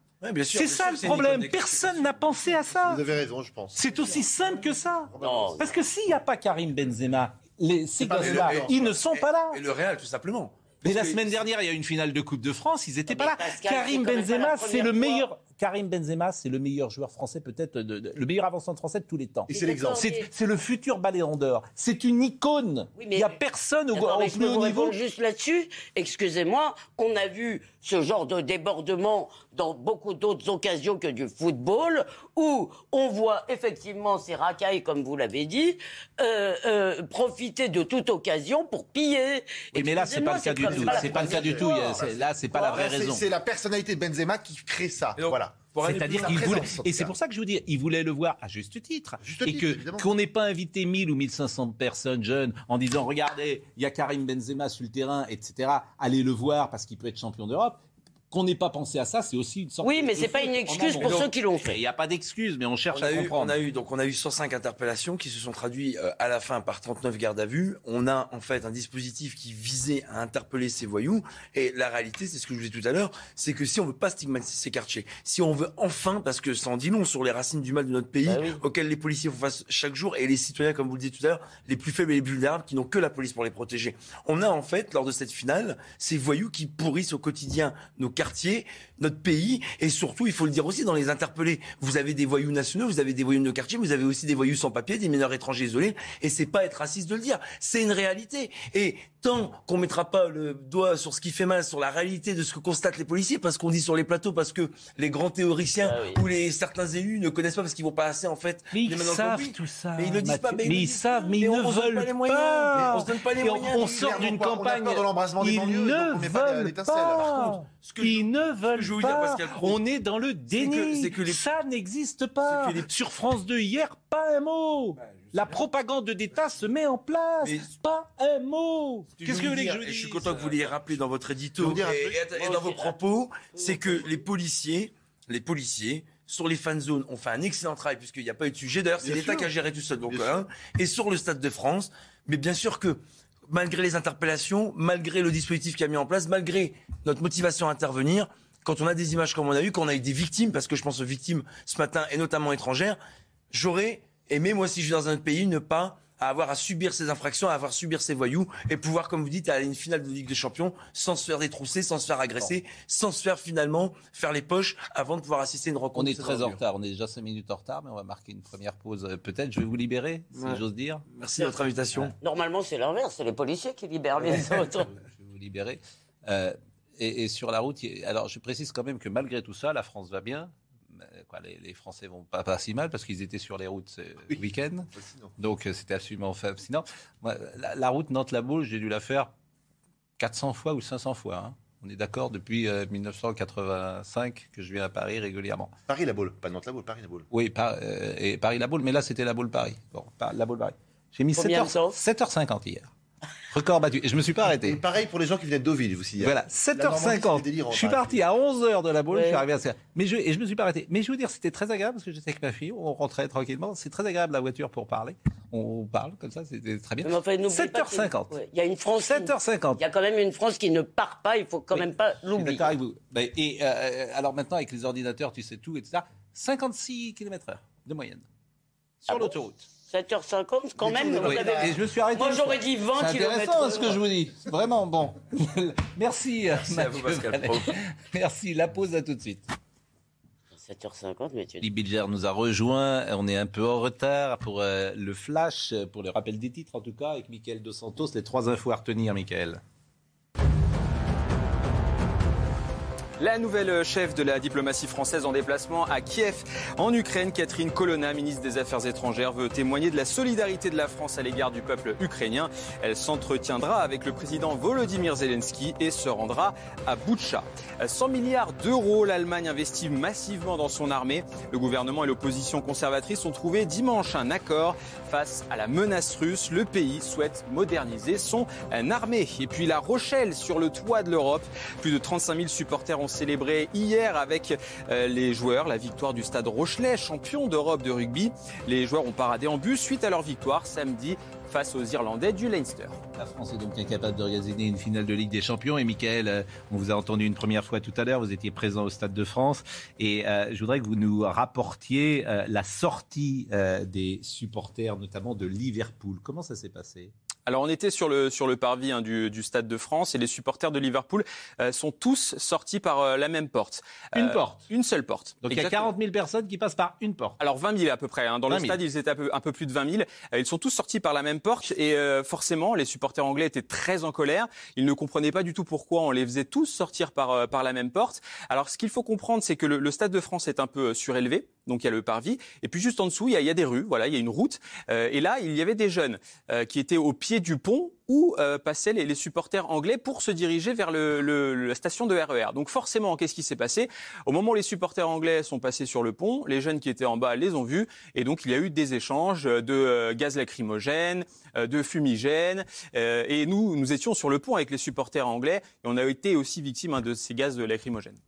c'est ça le problème. Personne n'a pensé à ça. Vous avez raison, je pense. C'est aussi simple que ça. Parce que s'il n'y a pas Karim Benzema, les, ces gosses-là, ils ne sont pas là. Et le Real, tout simplement. Mais la semaine dernière, il y a une finale de Coupe de France, ils n'étaient pas là. Karim Benzema, c'est le meilleur. Karim Benzema, c'est le meilleur joueur français, peut-être le meilleur avancement français de tous les temps. Et c'est l'exemple. C'est le futur Ballon d'Or. C'est une icône. il n'y a personne au, au plus haut niveau. Juste là-dessus, excusez-moi, on a vu ce genre de débordement dans beaucoup d'autres occasions que du football, où on voit effectivement ces racailles, comme vous l'avez dit, euh, euh, profiter de toute occasion pour piller. Oui, mais là, c'est pas le cas du tout. C'est pas le cas du tout. Là, c'est pas la vraie raison. C'est la personnalité de Benzema qui crée ça. Voilà. C'est-à-dire qu'il voulait, et c'est pour ça que je vous dis, il voulait le voir à juste titre, et que qu'on n'ait pas invité 1000 ou 1500 personnes jeunes en disant regardez, il y a Karim Benzema sur le terrain, etc. Allez le voir parce qu'il peut être champion d'Europe qu'on n'ait pas pensé à ça, c'est aussi une sorte. Oui, mais c'est pas une excuse pour ceux qui l'ont fait. Il n'y a pas d'excuse, mais on cherche à comprendre. on a eu donc on a eu 105 interpellations qui se sont traduites euh, à la fin par 39 gardes à vue. On a en fait un dispositif qui visait à interpeller ces voyous. Et la réalité, c'est ce que je vous disais tout à l'heure, c'est que si on veut pas stigmatiser ces quartiers, si on veut enfin, parce que ça en dit long sur les racines du mal de notre pays, bah auxquelles les policiers font face chaque jour, et les citoyens, comme vous le disiez tout à l'heure, les plus faibles et les plus vulnérables, qui n'ont que la police pour les protéger. On a en fait, lors de cette finale, ces voyous qui pourrissent au quotidien nos quartiers notre pays et surtout, il faut le dire aussi, dans les interpellés. Vous avez des voyous nationaux, vous avez des voyous de quartier, vous avez aussi des voyous sans papier, des mineurs étrangers isolés. Et c'est pas être raciste de le dire, c'est une réalité. Et tant qu'on mettra pas le doigt sur ce qui fait mal, sur la réalité de ce que constatent les policiers, parce qu'on dit sur les plateaux, parce que les grands théoriciens ah ou les certains élus ne connaissent pas parce qu'ils vont pas assez en fait. Mais ils savent tout ça. Mais ils le disent pas. Mais, ils savent, mais ils ne veulent pas. On se donne pas les moyens. On sort d'une campagne. Ils ne veulent pas. Ils ne veulent pas. On est dans le déni. Ça n'existe pas. Sur France 2 hier, pas un mot. La propagande d'État se met en place. Pas un mot. Qu'est-ce que vous voulez que je vous dise Je suis content que vous l'ayez rappelé dans votre édito et, dans vos propos. C'est que les policiers, les policiers, sur les fan zones, ont fait un excellent travail puisqu'il n'y a pas eu de sujet. D'ailleurs, c'est l'État qui a géré tout seul. Donc, hein. et sur le Stade de France, mais bien sûr que malgré les interpellations, malgré le dispositif qui a mis en place, malgré notre motivation à intervenir, quand on a des images comme on a eu, quand on a eu des victimes, parce que je pense aux victimes ce matin et notamment étrangères, j'aurais aimé, moi, si je suis dans un autre pays, ne pas avoir à subir ces infractions, à avoir à subir ces voyous et pouvoir, comme vous dites, aller à une finale de Ligue des Champions sans se faire détrousser, sans se faire agresser, sans se faire finalement faire les poches avant de pouvoir assister à une rencontre. On est très en retard, on est déjà 5 minutes en retard, mais on va marquer une première pause. Euh, peut-être, je vais vous libérer, si j'ose dire. Merci de votre invitation. Normalement, c'est l'inverse, c'est les policiers qui libèrent les autres. je vais vous libérer. Euh, et, et, sur la route, alors je précise quand même que malgré tout ça, la France va bien quoi, les, les, Français vont pas, pas si mal parce qu'ils étaient sur les routes ce week-end. Donc euh, c'était absolument fascinant. Moi, la, route Nantes-La Baule, j'ai dû la faire 400 fois ou 500 fois. Hein. On est d'accord depuis 1985 euh, que je viens à Paris régulièrement. Paris-La Baule, pas Nantes-La Baule, Paris-La Baule. Oui, euh, et Paris-La Baule, mais là c'était La Baule Paris. Bon, La Baule Paris. J'ai mis 7h50 hier. Record battu. Et je me suis pas arrêté. pareil pour les gens qui venaient de Deauville aussi. Hein. Voilà, 7h50. Je suis parti à 11h de la boule, je suis arrivé à Mais je, et je me suis pas arrêté. Mais je veux dire, c'était très agréable parce que j'étais avec ma fille, on rentrait tranquillement. C'est très agréable la voiture pour parler. On parle comme ça, c'était très bien. 7h50. Il y a une France. 7h50. Il y a quand même une France qui ne part pas, il faut quand même pas l'oublier. D'accord avec vous. Et euh, alors maintenant, avec les ordinateurs, tu sais tout, etc. 56 km/h de moyenne sur ah l'autoroute. 7h50, quand même. Vous avez... Et je me suis arrêté. Moi, j'aurais dit 20 km. C'est intéressant ce que je vous dis. Vraiment, bon. Merci. Merci à vous, Pascal Merci. La pause, à tout de suite. 7h50, mais tu Bilger nous a rejoint. On est un peu en retard pour euh, le flash, pour le rappel des titres en tout cas, avec Michael Dos Santos. Les trois infos à retenir, Michael. La nouvelle chef de la diplomatie française en déplacement à Kiev, en Ukraine, Catherine Colonna, ministre des Affaires étrangères, veut témoigner de la solidarité de la France à l'égard du peuple ukrainien. Elle s'entretiendra avec le président Volodymyr Zelensky et se rendra à Boutcha. 100 milliards d'euros, l'Allemagne investit massivement dans son armée. Le gouvernement et l'opposition conservatrice ont trouvé dimanche un accord face à la menace russe. Le pays souhaite moderniser son armée. Et puis La Rochelle, sur le toit de l'Europe, plus de 35 000 supporters ont célébré hier avec euh, les joueurs la victoire du Stade Rochelet, champion d'Europe de rugby. Les joueurs ont paradé en bus suite à leur victoire samedi face aux Irlandais du Leinster. La France est donc incapable d'organiser une finale de Ligue des Champions. Et Michael, euh, on vous a entendu une première fois tout à l'heure, vous étiez présent au Stade de France. Et euh, je voudrais que vous nous rapportiez la sortie des supporters, notamment de Liverpool. Comment ça s'est passé? Alors on était sur le, sur le parvis hein, du, du, Stade de France et les supporters de Liverpool euh, sont tous sortis par euh, la même porte. Une euh, porte Une seule porte. Donc il y a 40 000 personnes qui passent par une porte. Alors 20 000 à peu près. Hein. Dans le stade, ils étaient un peu, un peu, plus de 20 000. Ils sont tous sortis par la même porte et forcément, les supporters anglais étaient très en colère. Ils ne comprenaient pas du tout pourquoi on les faisait tous sortir par, par la même porte. Alors ce qu'il faut comprendre, c'est que le, le Stade de France est un peu surélevé. Donc il y a le parvis. Et puis juste en dessous, il y a, des rues. Voilà, il y a une route. Euh, et là, il y avait des jeunes euh, qui étaient au pied du pont où euh, passaient les, supporters anglais pour se diriger vers la station de RER. E Donc forcément, qu'est-ce qui s'est passé? Au moment où les supporters anglais sont passés sur le pont, les jeunes qui étaient en bas les ont vus. Et donc il y a eu des échanges de gaz lacrymogène, de fumigène. et nous, nous étions sur le pont avec les supporters anglais. Et on a été aussi victimes hein, de ces gaz lacrymogènes.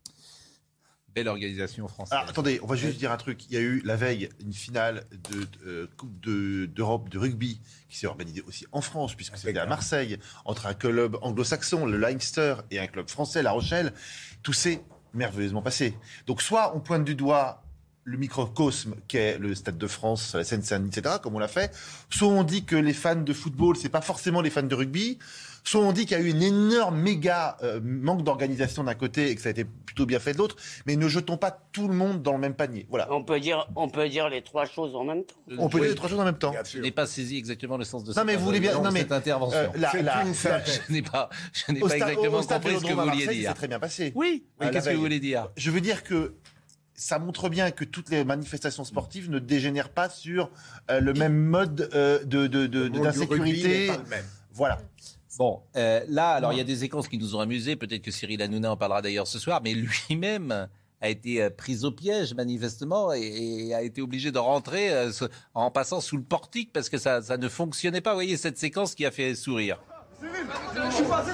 Belle organisation française. Alors, attendez, on va juste dire un truc. Il y a eu la veille une finale de, euh, Coupe d'Europe de, rugby qui s'est organisée aussi en France, puisque c'était à Marseille, entre un club anglo-saxon, le Leinster, et un club français, La Rochelle. Tout s'est merveilleusement passé. Donc, soit on pointe du doigt le microcosme qu'est le Stade de France, la Seine-Saint-Denis, etc., comme on l'a fait, soit on dit que les fans de football, c'est pas forcément les fans de rugby, Soit on dit qu'il y a eu une énorme méga euh, manque d'organisation d'un côté et que ça a été plutôt bien fait de l'autre, mais ne jetons pas tout le monde dans le même panier. Voilà. On peut dire, on peut dire les trois choses en même temps. On peut dire les trois choses en même temps. Je n'ai pas saisi exactement le sens de non, mais vous voulez bien, non, mais, cette intervention. Euh, je n'ai pas, je n'ai pas exactement compris ce que vous vouliez dire. C'est très bien passé. Oui. Mais qu'est-ce que vous voulez dire Je veux dire que ça montre bien que toutes les manifestations sportives ne dégénèrent pas sur euh, le même mode euh, de, d'insécurité. Voilà. Bon, euh, là, alors il y a des séquences qui nous ont amusés. Peut-être que Cyril Hanouna en parlera d'ailleurs ce soir, mais lui-même a été euh, pris au piège manifestement et, a été obligé de rentrer euh, en passant sous le portique parce que ça, ça, ne fonctionnait pas. Vous voyez cette séquence qui a fait sourire. Cyril, je suis passé,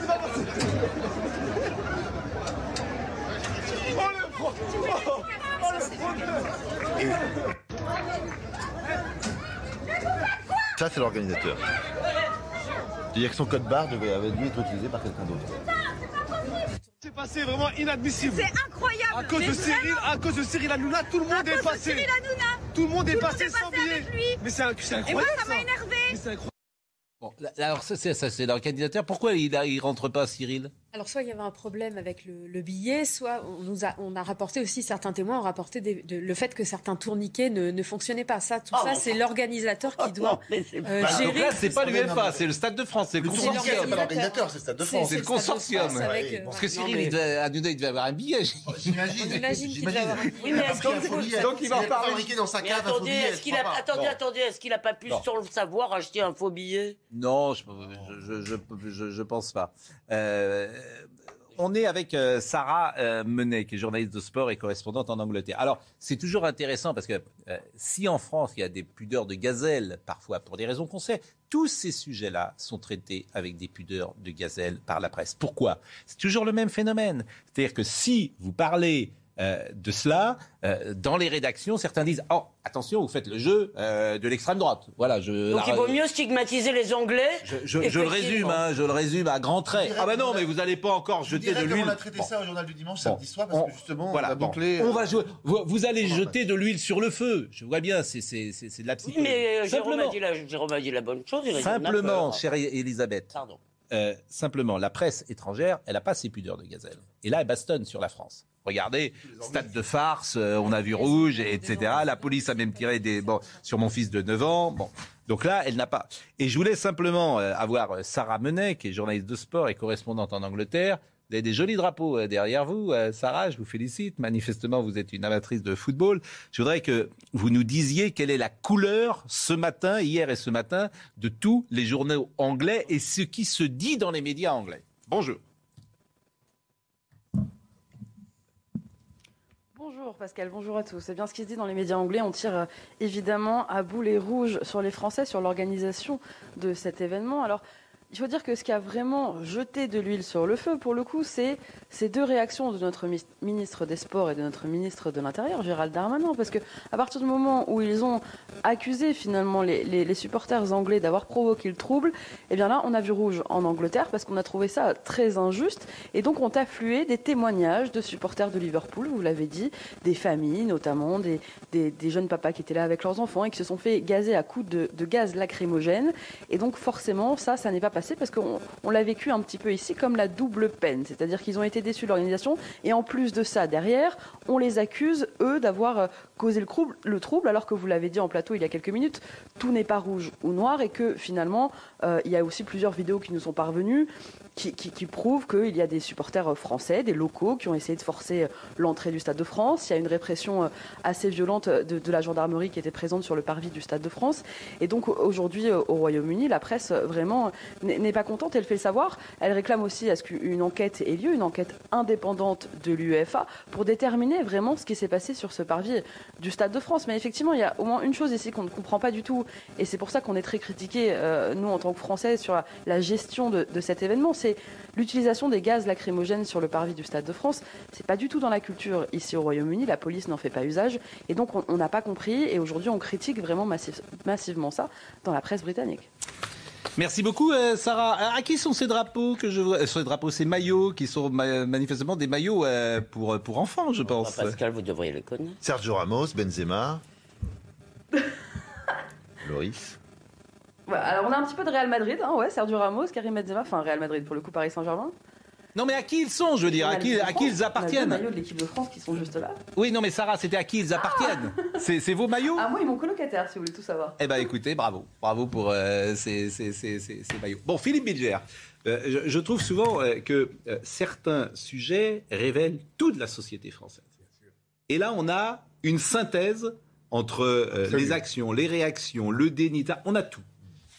Ça, c'est l'organisateur. C'est-à-dire que son code barre devait, avait dû être utilisé par quelqu'un d'autre. C'est passé vraiment inadmissible. C'est incroyable. À cause de Cyril, à cause de Cyril Hanouna, tout le monde est passé. Cyril Hanouna. Tout le monde est passé sans billet. Mais c'est incroyable. Et moi, ça m'a énervé. Bon, alors ça, c'est l'organisateur. Pourquoi il, ne rentre pas, Cyril? Alors, soit il y avait un problème avec le, billet, soit on, nous a, on a rapporté aussi, certains témoins ont rapporté le fait que certains tourniquets ne, ne fonctionnaient pas. Ça, tout oh, ça, c'est l'organisateur qui doit euh, bah, gérer. Donc là, c'est pas l'UEFA, c'est le Stade de France, c'est le, consortium. C'est pas l'organisateur, c'est le Stade de France. C'est le consortium. Parce que Cyril, il devait, il devait avoir un billet. J'imagine. J'imagine qu'il devait avoir un billet. Mais Donc, il va fabriquer dans sa cave Attendez, attendez, attendez, est-ce qu'il n'a pas pu, sans le savoir, acheter un faux billet? Non, je pense pas. On est avec euh, Sarah euh, Menet, qui est journaliste de sport et correspondante en Angleterre. Alors, c'est toujours intéressant parce que euh, si en France, il y a des pudeurs de gazelle, parfois pour des raisons qu'on sait, tous ces sujets-là sont traités avec des pudeurs de gazelle par la presse. Pourquoi? C'est toujours le même phénomène. C'est-à-dire que si vous parlez euh, de cela. Euh, dans les rédactions, certains disent Oh, attention, vous faites le jeu euh, de l'extrême droite. Voilà, je, Donc il vaut mieux stigmatiser les Anglais Je, le résume, hein, je le résume à grands traits. Ah ben non, mais vous n'allez pas encore jeter de l'huile. On a traité ça au journal du dimanche samedi soir parce que justement, voilà, on, on va jouer. Vous, allez jeter de l'huile sur le feu. Je vois bien, c'est de la psychologie. mais Jérôme a, dit la, Jérôme a dit la bonne chose. Simplement, chère Elisabeth. Pardon. simplement, la presse étrangère, elle n'a pas ses pudeurs de gazelle. Et là, elle bastonne sur la France. Regardez, stade de farce, euh, on a vu rouge, etc. La police a même tiré des, bon, sur mon fils de 9 ans. Bon. Donc là, elle n'a pas. Et je voulais simplement euh, avoir euh, Sarah Menet, qui est journaliste de sport et correspondante en Angleterre. Vous avez des jolis drapeaux derrière vous, Sarah, je vous félicite. Manifestement, vous êtes une amatrice de football. Je voudrais que vous nous disiez quelle est la couleur ce matin, hier et ce matin, de tous les journaux anglais et ce qui se dit dans les médias anglais. Bonjour. Bonjour Pascal, bonjour à tous. C'est bien ce qui se dit dans les médias anglais. On tire euh, évidemment à boulet rouge sur les Français, sur l'organisation de cet événement. Il faut dire que ce qui a vraiment jeté de l'huile sur le feu, pour le coup, c'est ces deux réactions de notre ministre des Sports et de notre ministre de l'Intérieur, Gérald Darmanin. Parce que à partir du moment où ils ont accusé finalement les, supporters anglais d'avoir provoqué le trouble, eh bien là, on a vu rouge en Angleterre parce qu'on a trouvé ça très injuste. Et donc, ont afflué des témoignages de supporters de Liverpool, vous l'avez dit, des familles notamment, des, jeunes papas qui étaient là avec leurs enfants et qui se sont fait gazer à coups de, de gaz lacrymogène. Et donc, forcément, ça, ça n'est pas parce qu'on l'a vécu un petit peu ici comme la double peine. C'est-à-dire qu'ils ont été déçus de l'organisation et en plus de ça, derrière, on les accuse, eux, d'avoir euh, causé le trouble, le trouble, alors que vous l'avez dit en plateau il y a quelques minutes, tout n'est pas rouge ou noir et que finalement, euh, il y a aussi plusieurs vidéos qui nous sont parvenues qui, prouvent qu'il y a des supporters français, des locaux, qui ont essayé de forcer l'entrée du Stade de France. Il y a une répression euh, assez violente de, la gendarmerie qui était présente sur le parvis du Stade de France. Et donc aujourd'hui, euh, au Royaume-Uni, la presse euh, vraiment n'est pas contente. Elle fait le savoir. Elle réclame aussi à ce qu'une enquête ait lieu, une enquête indépendante de l'UEFA, pour déterminer vraiment ce qui s'est passé sur ce parvis du Stade de France. Mais effectivement, il y a au moins une chose ici qu'on ne comprend pas du tout, et c'est pour ça qu'on est très critiqué, nous en tant que Français, sur la, gestion de cet événement c'est l'utilisation des gaz lacrymogènes sur le parvis du Stade de France. C'est pas du tout dans la culture ici au Royaume-Uni. La police n'en fait pas usage. Et donc, on n'a pas compris. Et aujourd'hui, on critique vraiment massivement ça dans la presse britannique. Merci beaucoup, euh, Sarah. à qui sont ces drapeaux que je vois? Euh, Ces drapeaux, ces maillots qui sont manifestement des maillots euh, pour, pour enfants, je pense. Pascal, vous devriez les connaître. Sergio Ramos, Benzema, Loris. Alors on a un petit peu de Real Madrid, hein, ouais, Sergio Ramos, Karim Benzema, enfin Real Madrid pour le coup Paris Saint-Germain. Non mais à qui ils sont, je veux dire, à qui, à qui ils appartiennent Les maillots de l'équipe de France qui sont juste là. Oui, non mais Sarah, c'était à qui ils appartiennent ah C'est vos maillots Ah moi, ils m'ont colocataire, si vous voulez tout savoir. Eh ben écoutez, bravo, bravo pour euh, ces, ces, ces, ces, maillots. Bon, Philippe Bilger, euh, je, trouve souvent euh, que certains sujets révèlent toute la société française. Et là, on a une synthèse entre les actions, les réactions, le déni, on a tout.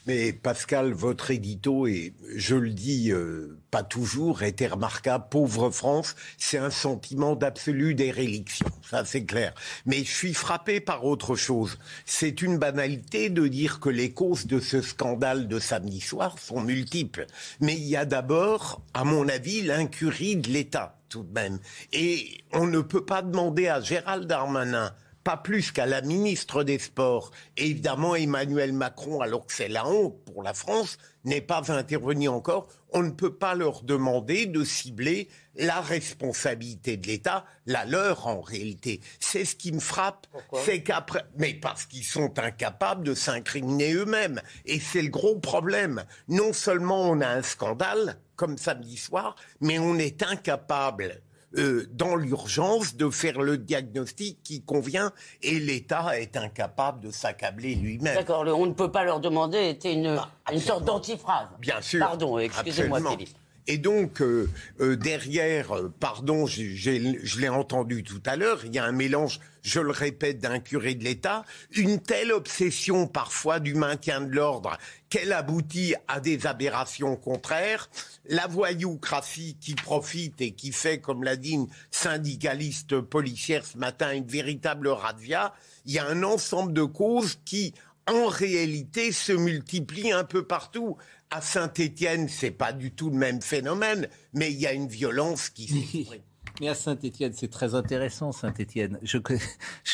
Mais Pascal, votre édito, et je le dis euh, pas toujours, était remarquable. Pauvre France, c'est un sentiment d'absolue déréliction, ça c'est clair. Mais je suis frappé par autre chose. C'est une banalité de dire que les causes de ce scandale de samedi soir sont multiples. Mais il y a d'abord, à mon avis, l'incurie de l'État tout de même. Et on ne peut pas demander à Gérald Darmanin pas plus qu'à la ministre des Sports. évidemment, Emmanuel Macron, alors que c'est la honte pour la France, n'est pas intervenu encore. On ne peut pas leur demander de cibler la responsabilité de l'État, la leur en réalité. C'est ce qui me frappe, c'est qu'après, mais parce qu'ils sont incapables de s'incriminer eux-mêmes. Et c'est le gros problème. Non seulement on a un scandale, comme samedi soir, mais on est incapable euh, dans l'urgence de faire le diagnostic qui convient et l'État est incapable de s'accabler lui-même. D'accord, on ne peut pas leur demander était une, bah, une sorte d'antiphrase. Bien sûr. Pardon, excusez-moi Philippe. Et donc, euh, euh, derrière, euh, pardon, je l'ai entendu tout à l'heure, il y a un mélange, je le répète, d'un curé de l'État, une telle obsession parfois du maintien de l'ordre qu'elle aboutit à des aberrations contraires, la voyoucratie qui profite et qui fait, comme l'a dit une syndicaliste policière ce matin, une véritable radia, il y a un ensemble de causes qui, en réalité, se multiplient un peu partout à Saint-Étienne, c'est pas du tout le même phénomène, mais il y a une violence qui Mais à Saint-Étienne, c'est très intéressant, Saint-Étienne. Je,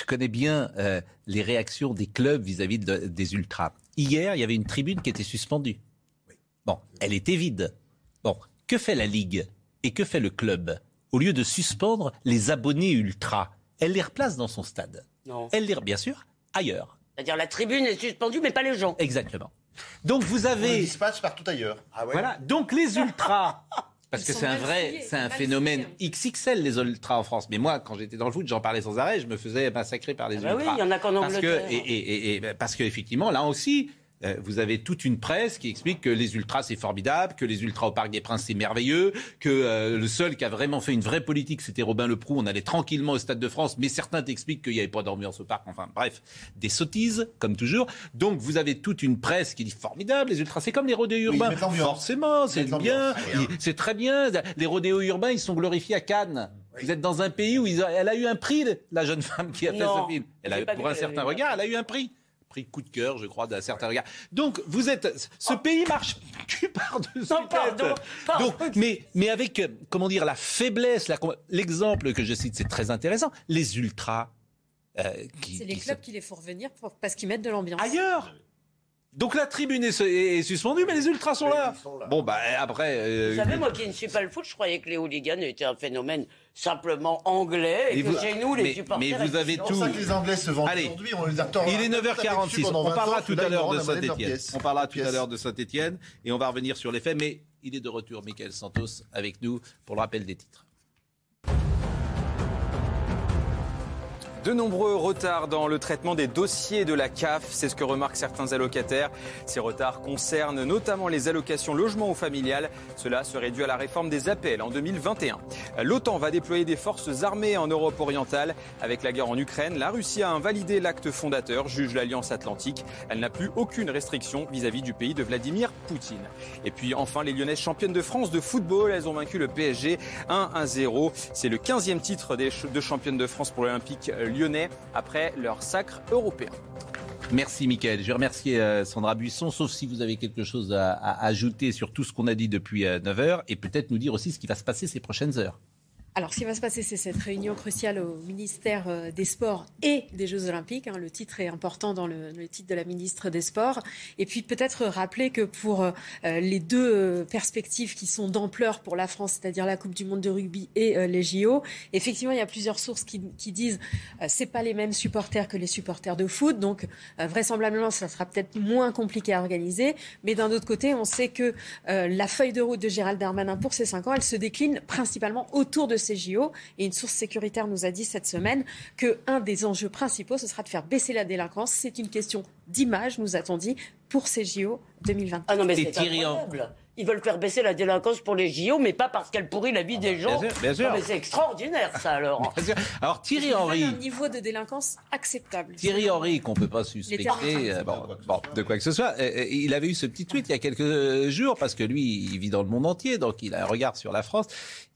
connais bien euh, les réactions des clubs vis-à-vis des ultras. Hier, il y avait une tribune qui était suspendue. Bon, elle était vide. Bon, que fait la Ligue et que fait le club Au lieu de suspendre les abonnés ultras, elle les replace dans son stade. Non. Elle les, bien sûr, ailleurs. C'est-à-dire la tribune est suspendue, mais pas les gens. Exactement. Donc vous avez. On dispatch partout ailleurs. Ah Voilà. Donc les ultras Parce Ils que c'est un vrai, c'est un phénomène triés. XXL les ultras en France. Mais moi, quand j'étais dans le foot, j'en parlais sans arrêt, je me faisais massacrer par les Ah bah oui, ultras. il y en a qu'en parce que, Angleterre. et, et- et- et- parce que effectivement, là aussi. Euh, Vous avez toute une presse qui explique que les ultras c'est formidable, que les ultras au Parc des Princes c'est merveilleux, que euh, le seul qui a vraiment fait une vraie politique c'était Robin Leproux. On allait tranquillement au Stade de France, mais certains t'expliquent qu'il n'y avait pas d'ambiance au parc. Enfin bref, des sottises comme toujours. Donc vous avez toute une presse qui dit formidable, les ultras c'est comme les rodéos urbains. Forcément, c'est bien, c'est très bien. Les rodéos urbains ils sont glorifiés à Cannes. Vous êtes dans un pays où ils a- elle a eu un prix, la jeune femme qui a fait ce film. Elle a, pour un certain regard, elle a eu un prix. Prix coup de cœur, je crois, d'un certain regard. Donc, vous êtes. Ce pays marche cul par dessus Non, pardon, pardon. Donc, mais, mais avec, euh, comment dire, la faiblesse, la- l'exemple que je cite, c'est très intéressant. Les ultras. euh, C'est les qui clubs se- qui les font revenir pour- parce qu'ils mettent de l'ambiance. Ailleurs Donc la tribune est, est suspendue, mais les ultras sont là. Bon, bah après. euh, Vous savez, moi qui ne suis pas le foot, je croyais que les hooligans étaient un phénomène simplement anglais et Et que vous- chez nous, les mais- supporters. mais vous avez C'est pour ça que les Anglais se vendent Allez. aujourd'hui. On les attend. Il est on a tapé 9h46. dessus pendant On 20 parlera tout à l'heure de Saint-Etienne. On parlera tout à l'heure de Saint-Etienne et on va revenir sur les faits. Mais il est de retour, Michael Santos, avec nous pour le rappel des titres. De nombreux retards dans le traitement des dossiers de la CAF, c'est ce que remarquent certains allocataires. Ces retards concernent notamment les allocations logement ou familiales. Cela serait dû à la réforme des APL en 2021. L'OTAN va déployer des forces armées en Europe orientale. Avec la guerre en Ukraine, la Russie a invalidé l'acte fondateur, juge l'Alliance Atlantique. Elle n'a plus aucune restriction vis-à-vis du pays de Vladimir Poutine. Et puis enfin, les Lyonnaises championnes de France de football, elles ont vaincu le PSG 1 à 0. C'est le 15e titre de championne de France pour l'Olympique lyonnais après leur sacre européen. Merci, Michael. Je vais remercier euh, Sandra Buisson, sauf si vous avez quelque chose à, à ajouter sur tout ce qu'on a dit depuis 9h et peut-être nous dire aussi ce qui va se passer ces prochaines heures. Alors, ce qui va se passer, c'est cette réunion cruciale au ministère euh, des Sports et des Jeux Olympiques. hein. Le titre est important dans le, titre de la ministre des Sports. Et puis, peut-être rappeler que pour euh, les deux euh, perspectives qui sont d'ampleur pour la France, c'est-à-dire la Coupe du Monde de rugby et euh, les JO, effectivement, il y a plusieurs sources qui, qui disent euh, c'est pas les mêmes supporters que les supporters de foot. Donc, euh, vraisemblablement, ça sera peut-être moins compliqué à organiser. Mais d'un autre côté, on sait que euh, la feuille de route de Gérald Darmanin pour ces cinq ans, elle se décline principalement autour de ces JO. Et une source sécuritaire nous a dit cette semaine que un des enjeux principaux, ce sera de faire baisser la délinquance. C'est une question d'image, nous a-t-on dit, pour ces JO 2020. Ah non, mais Et c'est Thierry Henry- incroyable. Ils veulent faire baisser la délinquance pour les JO, mais pas parce qu'elle pourrit la vie des gens. Bien sûr, bien sûr. Non, mais c'est extraordinaire, ça, alors. Alors Thierry Henry. un niveau de délinquance acceptable. Thierry Henry, qu'on peut pas suspecter euh, bon, bon, de quoi que ce soit, euh, il avait eu ce petit tweet il y a quelques jours, parce que lui, il vit dans le monde entier, donc il a un regard sur la France.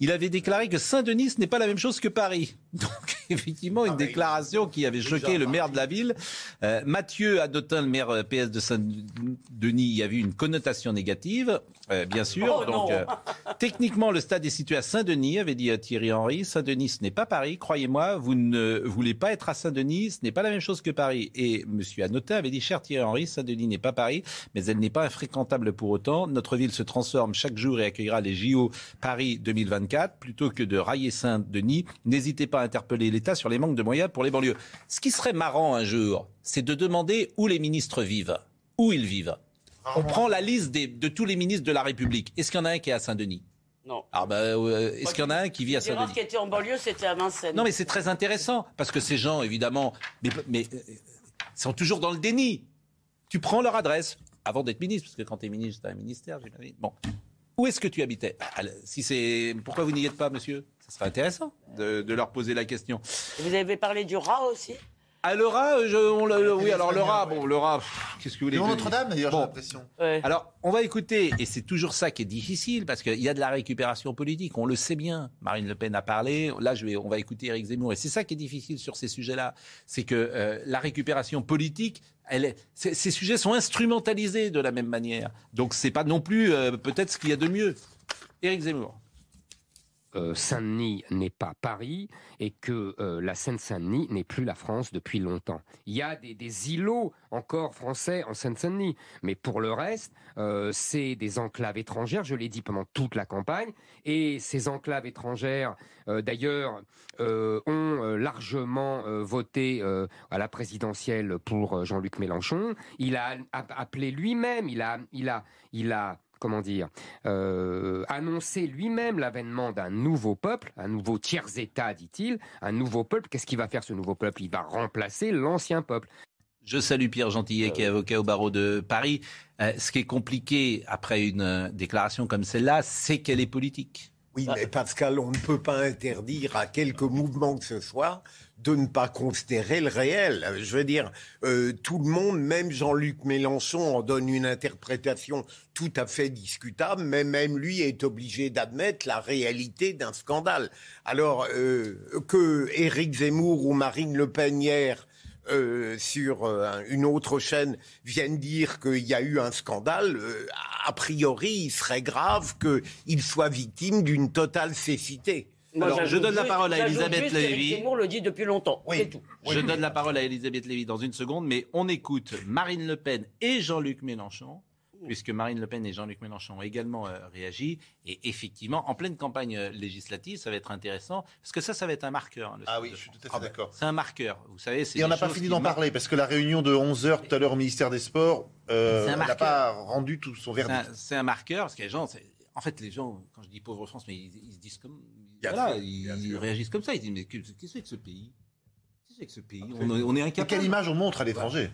Il avait déclaré que Saint-Denis, ce n'est pas la même chose que Paris. Donc, effectivement, une déclaration qui avait choqué le maire de la ville. Euh, Mathieu Adotin, le maire euh, PS de Saint-Denis, y a vu une connotation négative, euh, bien sûr. Oh donc, euh, techniquement, le stade est situé à Saint-Denis, avait dit Thierry Henry. Saint-Denis, ce n'est pas Paris. Croyez-moi, vous ne voulez pas être à Saint-Denis, ce n'est pas la même chose que Paris. Et Monsieur Anotin avait dit, cher Thierry Henry, Saint-Denis n'est pas Paris, mais elle n'est pas infréquentable pour autant. Notre ville se transforme chaque jour et accueillera les JO Paris 2024. Plutôt que de railler Saint-Denis, n'hésitez pas à interpeller l'État sur les manques de moyens pour les banlieues. Ce qui serait marrant un jour, c'est de demander où les ministres vivent, où ils vivent. On prend la liste des- de tous les ministres de la République. Est-ce qu'il y en a un qui est à Saint-Denis? Non. ah bah, euh, Est-ce qu'il y en a un qui vit à Les Saint-Denis? qui étaient en banlieue, c'était à Vincennes. Non, mais c'est très intéressant parce que ces gens, évidemment, mais, mais, euh, sont toujours dans le déni. Tu prends leur adresse avant d'être ministre, parce que quand tu es ministre, tu as un ministère, j'imagine. Bon. Où est-ce que tu habitais? Ah, Si c'est pourquoi vous n'y êtes pas, monsieur? Ça serait intéressant de, de leur poser la question. Vous avez parlé du rat aussi? Ah, le rat, je- on le- le- oui, alors le rat, bon, le rat, qu'est-ce que vous voulez que Notre-Dame, d'ailleurs, j'ai l'impression. Alors, on va écouter, et c'est toujours ça qui est difficile, parce qu'il y a de la récupération politique, on le sait bien. Marine Le Pen a parlé, là, je vais, on va écouter Éric Zemmour, et c'est ça qui est difficile sur ces sujets-là, c'est que euh, la récupération politique, elle est, ces, ces sujets sont instrumentalisés de la même manière. Donc, c'est pas non plus euh, peut-être ce qu'il y a de mieux. Éric Zemmour. Euh, Saint-Denis n'est pas Paris et que euh, la Seine-Saint-Denis n'est plus la France depuis longtemps. Il y a des, îlots encore français en Seine-Saint-Denis, mais pour le reste, euh, c'est des enclaves étrangères, je l'ai dit pendant toute la campagne, et ces enclaves étrangères, d'ailleurs, ont largement voté à la présidentielle pour Jean-Luc Mélenchon. Il a appelé lui-même, il a, il a comment dire, euh, annoncer lui-même l'avènement d'un nouveau peuple, un nouveau tiers-État, dit-il, un nouveau peuple. Qu'est-ce qu'il va faire ce nouveau peuple? Il va remplacer l'ancien peuple. Je salue Pierre Gentillet, qui est avocat au barreau de Paris. Euh, ce qui est compliqué après une déclaration comme celle-là, c'est qu'elle est politique. Oui, mais Pascal, on ne peut pas interdire à quelque mouvement que ce soit de ne pas considérer le réel. Je veux dire, euh, tout le monde, même Jean-Luc Mélenchon, en donne une interprétation tout à fait discutable, mais même lui est obligé d'admettre la réalité d'un scandale. Alors, que Éric Zemmour ou Marine Le Pen hier euh, sur euh, une autre chaîne viennent dire qu'il y a eu un scandale, euh, a priori, il serait grave qu'il soit victime d'une totale cécité. Alors, je donne la parole à Elisabeth Lévy. Zemmour le dit depuis longtemps. Oui. Tout. Je donne la parole à Elisabeth Lévy dans une seconde, mais on écoute Marine Le Pen et Jean-Luc Mélenchon puisque Marine Le Pen et Jean-Luc Mélenchon ont également euh, réagi. Et effectivement, en pleine campagne euh, législative, ça va être intéressant, parce que ça, ça va être un marqueur. Hein, ah oui, je suis tout à fait d'accord. C'est un marqueur, vous savez. Et on n'a pas fini d'en parler, parce que la réunion de 11h tout à l'heure au ministère des Sports euh, n'a pas rendu tout son verdict. C'est un, marqueur, parce que les gens... En fait, les gens, quand je dis pauvre France, mais ils, se disent comme... Voilà, ils, réagissent comme ça. Ils disent, mais qu'est-ce que c'est que ce pays? Qu'est-ce que c'est que ce pays? On, on, est incapable. quelle image on montre à l'étranger?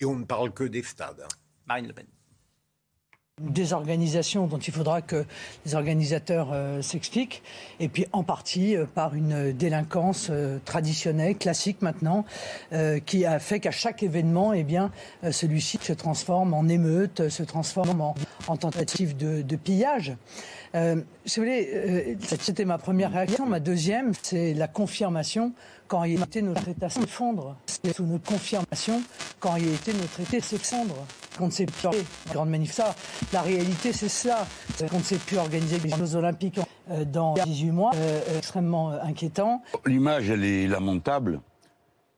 Et on ne parle que des stades. Marine Le Pen des organisations dont il faudra que les organisateurs euh, s'expliquent, et puis en partie euh, par une délinquance euh, traditionnelle, classique maintenant, qui a fait qu'à chaque événement, eh bien, celui-ci se transforme en émeute, se transforme en, tentative de, pillage. si vous voulez, c'était ma première réaction. Ma deuxième, c'est la confirmation il était notre État s'effondre. C'est sous notre confirmation il était notre État s'effondre. Qu'on ne plus grande ça. La réalité, c'est cela. Qu'on ne sait plus organiser les Jeux Olympiques euh, dans 18 mois. Euh, extrêmement euh, inquiétant. L'image, elle est lamentable.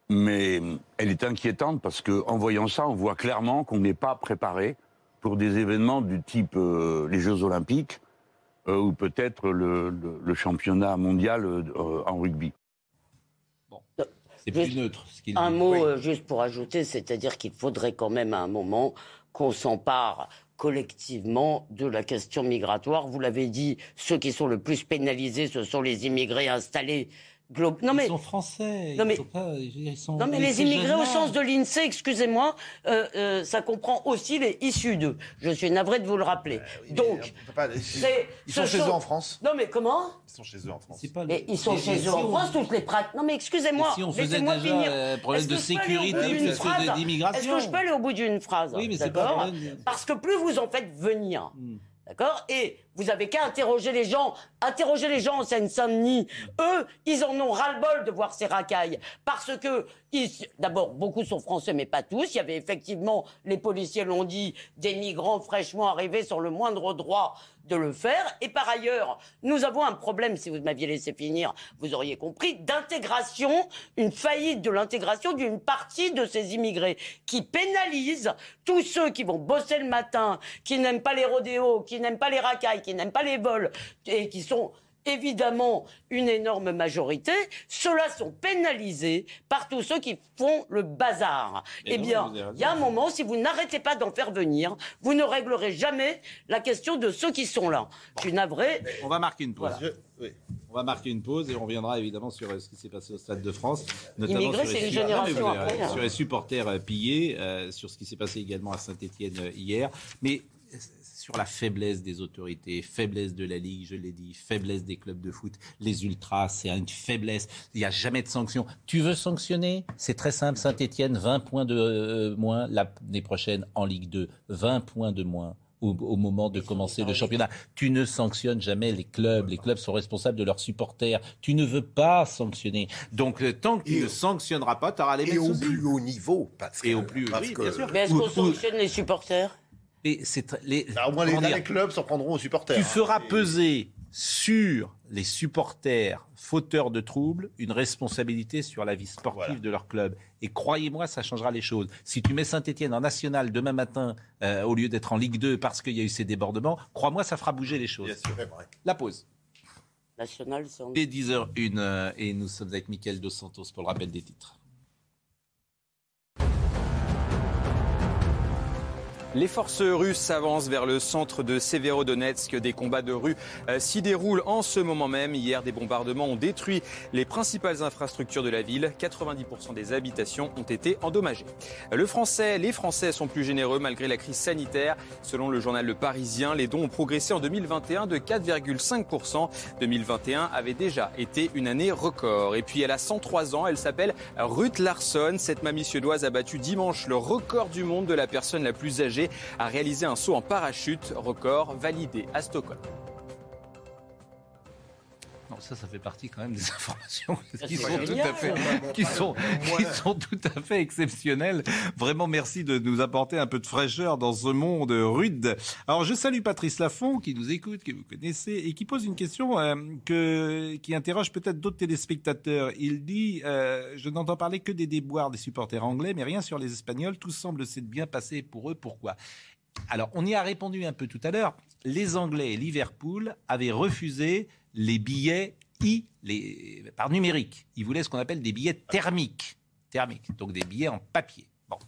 Mais elle est inquiétante parce qu'en voyant ça, on voit clairement qu'on n'est pas préparé pour des événements du type les Jeux Olympiques ou peut-être le, championnat mondial en rugby. C'est plus neutre. un mot euh, juste pour ajouter, c'est-à-dire qu'il faudrait quand même à un moment qu'on s'empare collectivement de la question migratoire. Vous l'avez dit, ceux qui sont le plus pénalisés, ce sont les immigrés installés non, mais... Ils sont français. Non, mais, non, mais les immigrés au sens de l'INSEE, excusez-moi, euh, euh, ça comprend aussi les issus d'eux. Je suis navré de vous le rappeler. Euh, Donc, ils sont chez eux en France. Non, mais comment Ils sont chez eux en France. mais ils sont chez eux en France, toutes les pratiques. Non, mais excusez-moi. Si on faisait déjà finir. problème de sécurité plus que d'immigration. Est-ce que je peux aller au bout d'une phrase Oui, mais c'est pas. Parce que plus vous en faites venir. Hmm. D'accord Et vous avez qu'à interroger les gens, interroger les gens en Seine-Saint-Denis. Eux, ils en ont ras-le-bol de voir ces racailles. Parce que, d'abord, beaucoup sont français, mais pas tous. Il y avait effectivement, les policiers l'ont dit, des migrants fraîchement arrivés sur le moindre droit de le faire. Et par ailleurs, nous avons un problème, si vous m'aviez laissé finir, vous auriez compris, d'intégration, une faillite de l'intégration d'une partie de ces immigrés qui pénalisent tous ceux qui vont bosser le matin, qui n'aiment pas les rodéos, qui n'aiment pas les racailles, qui n'aiment pas les vols et qui sont évidemment une énorme majorité, ceux-là sont pénalisés par tous ceux qui font le bazar. eh bien, il y a un moment, si vous n'arrêtez pas d'en faire venir, vous ne réglerez jamais la question de ceux qui sont là. Je suis navré. On va marquer une pause. On va marquer une pause et on reviendra évidemment sur euh, ce qui s'est passé au Stade de France, notamment sur les, génération hein. sur les, supporters euh, pillés, euh, sur ce qui s'est passé également à Saint-Etienne hier. Mais sur la faiblesse des autorités, faiblesse de la Ligue, je l'ai dit, faiblesse des clubs de foot. Les ultras, c'est une faiblesse. Il n'y a jamais de sanction. Tu veux sanctionner? C'est très simple. Saint-Etienne, 20 points de euh, moins l'année prochaine en Ligue 2. 20 points de moins. Au, moment de commencer le championnat. Tu ne sanctionnes jamais les clubs. Les clubs sont responsables de leurs supporters. Tu ne veux pas sanctionner. Donc, euh, tant que tu ne sanctionneras pas, tu auras les Et au plus haut niveau. Parce que, et au plus, oui, bien sûr. Mais est-ce qu'on sanctionne les supporters? C'est les, bah, au moins les, clubs s'en prendront aux supporters. Tu feras peser sur les supporters fauteurs de troubles une responsabilité sur la vie sportive de leur club. Et croyez-moi, ça changera les choses. Si tu mets Saint-Etienne en national demain matin euh, au lieu d'être en Ligue 2 parce qu'il y a eu ces débordements, crois-moi, ça fera bouger les choses. La pause. National, c'est 10h01 euh, et nous sommes avec Mickaël Dos Santos pour le rappel des titres. Les forces russes s'avancent vers le centre de Severodonetsk. Des combats de rue euh, s'y déroulent en ce moment même. Hier, des bombardements ont détruit les principales infrastructures de la ville. 90% des habitations ont été endommagées. Le français, les Français sont plus généreux malgré la crise sanitaire. Selon le journal Le Parisien, les dons ont progressé en 2021 de 4,5%. 2021 avait déjà été une année record. Et puis elle a 103 ans, elle s'appelle Ruth Larsson. Cette mamie suédoise a battu dimanche le record du monde de la personne la plus âgée a réalisé un saut en parachute, record validé à Stockholm. Ça, ça fait partie quand même des informations qui sont, tout à fait, qui, sont, qui sont tout à fait exceptionnelles. Vraiment, merci de nous apporter un peu de fraîcheur dans ce monde rude. Alors, je salue Patrice Laffont qui nous écoute, que vous connaissez, et qui pose une question euh, que, qui interroge peut-être d'autres téléspectateurs. Il dit euh, Je n'entends parler que des déboires des supporters anglais, mais rien sur les Espagnols. Tout semble s'être bien passé pour eux. Pourquoi? Alors, on y a répondu un peu tout à l'heure. Les Anglais et Liverpool avaient refusé les billets I, par numérique. Ils voulaient ce qu'on appelle des billets thermiques. Thermiques, donc des billets en papier. Bon.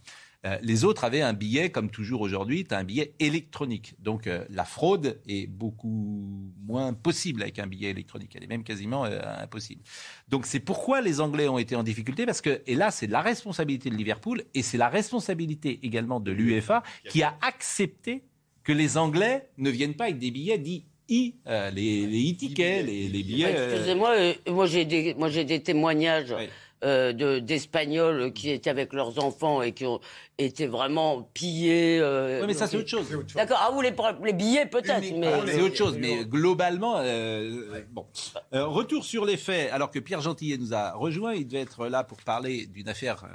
Euh, les autres avaient un billet, comme toujours aujourd'hui, un billet électronique. Donc euh, la fraude est beaucoup moins possible avec un billet électronique. Elle est même quasiment euh, impossible. Donc c'est pourquoi les Anglais ont été en difficulté, parce que, et là c'est la responsabilité de Liverpool, et c'est la responsabilité également de l'UEFA, qui a accepté que les Anglais ne viennent pas avec des billets dits I, les, les e-tickets, les, les, billets. Excusez-moi, moi j'ai des, moi j'ai des témoignages. Euh, d'Espagnols qui étaient avec leurs enfants et qui ont été vraiment pillés. Euh, oui, mais ça, c'est autre chose. D'accord. Ah, vous, les, les billets, peut-être. Mais... C'est autre chose. Mais globalement, euh, bon. retour sur les faits. Alors que Pierre Gentillet nous a rejoint, il devait être là pour parler d'une affaire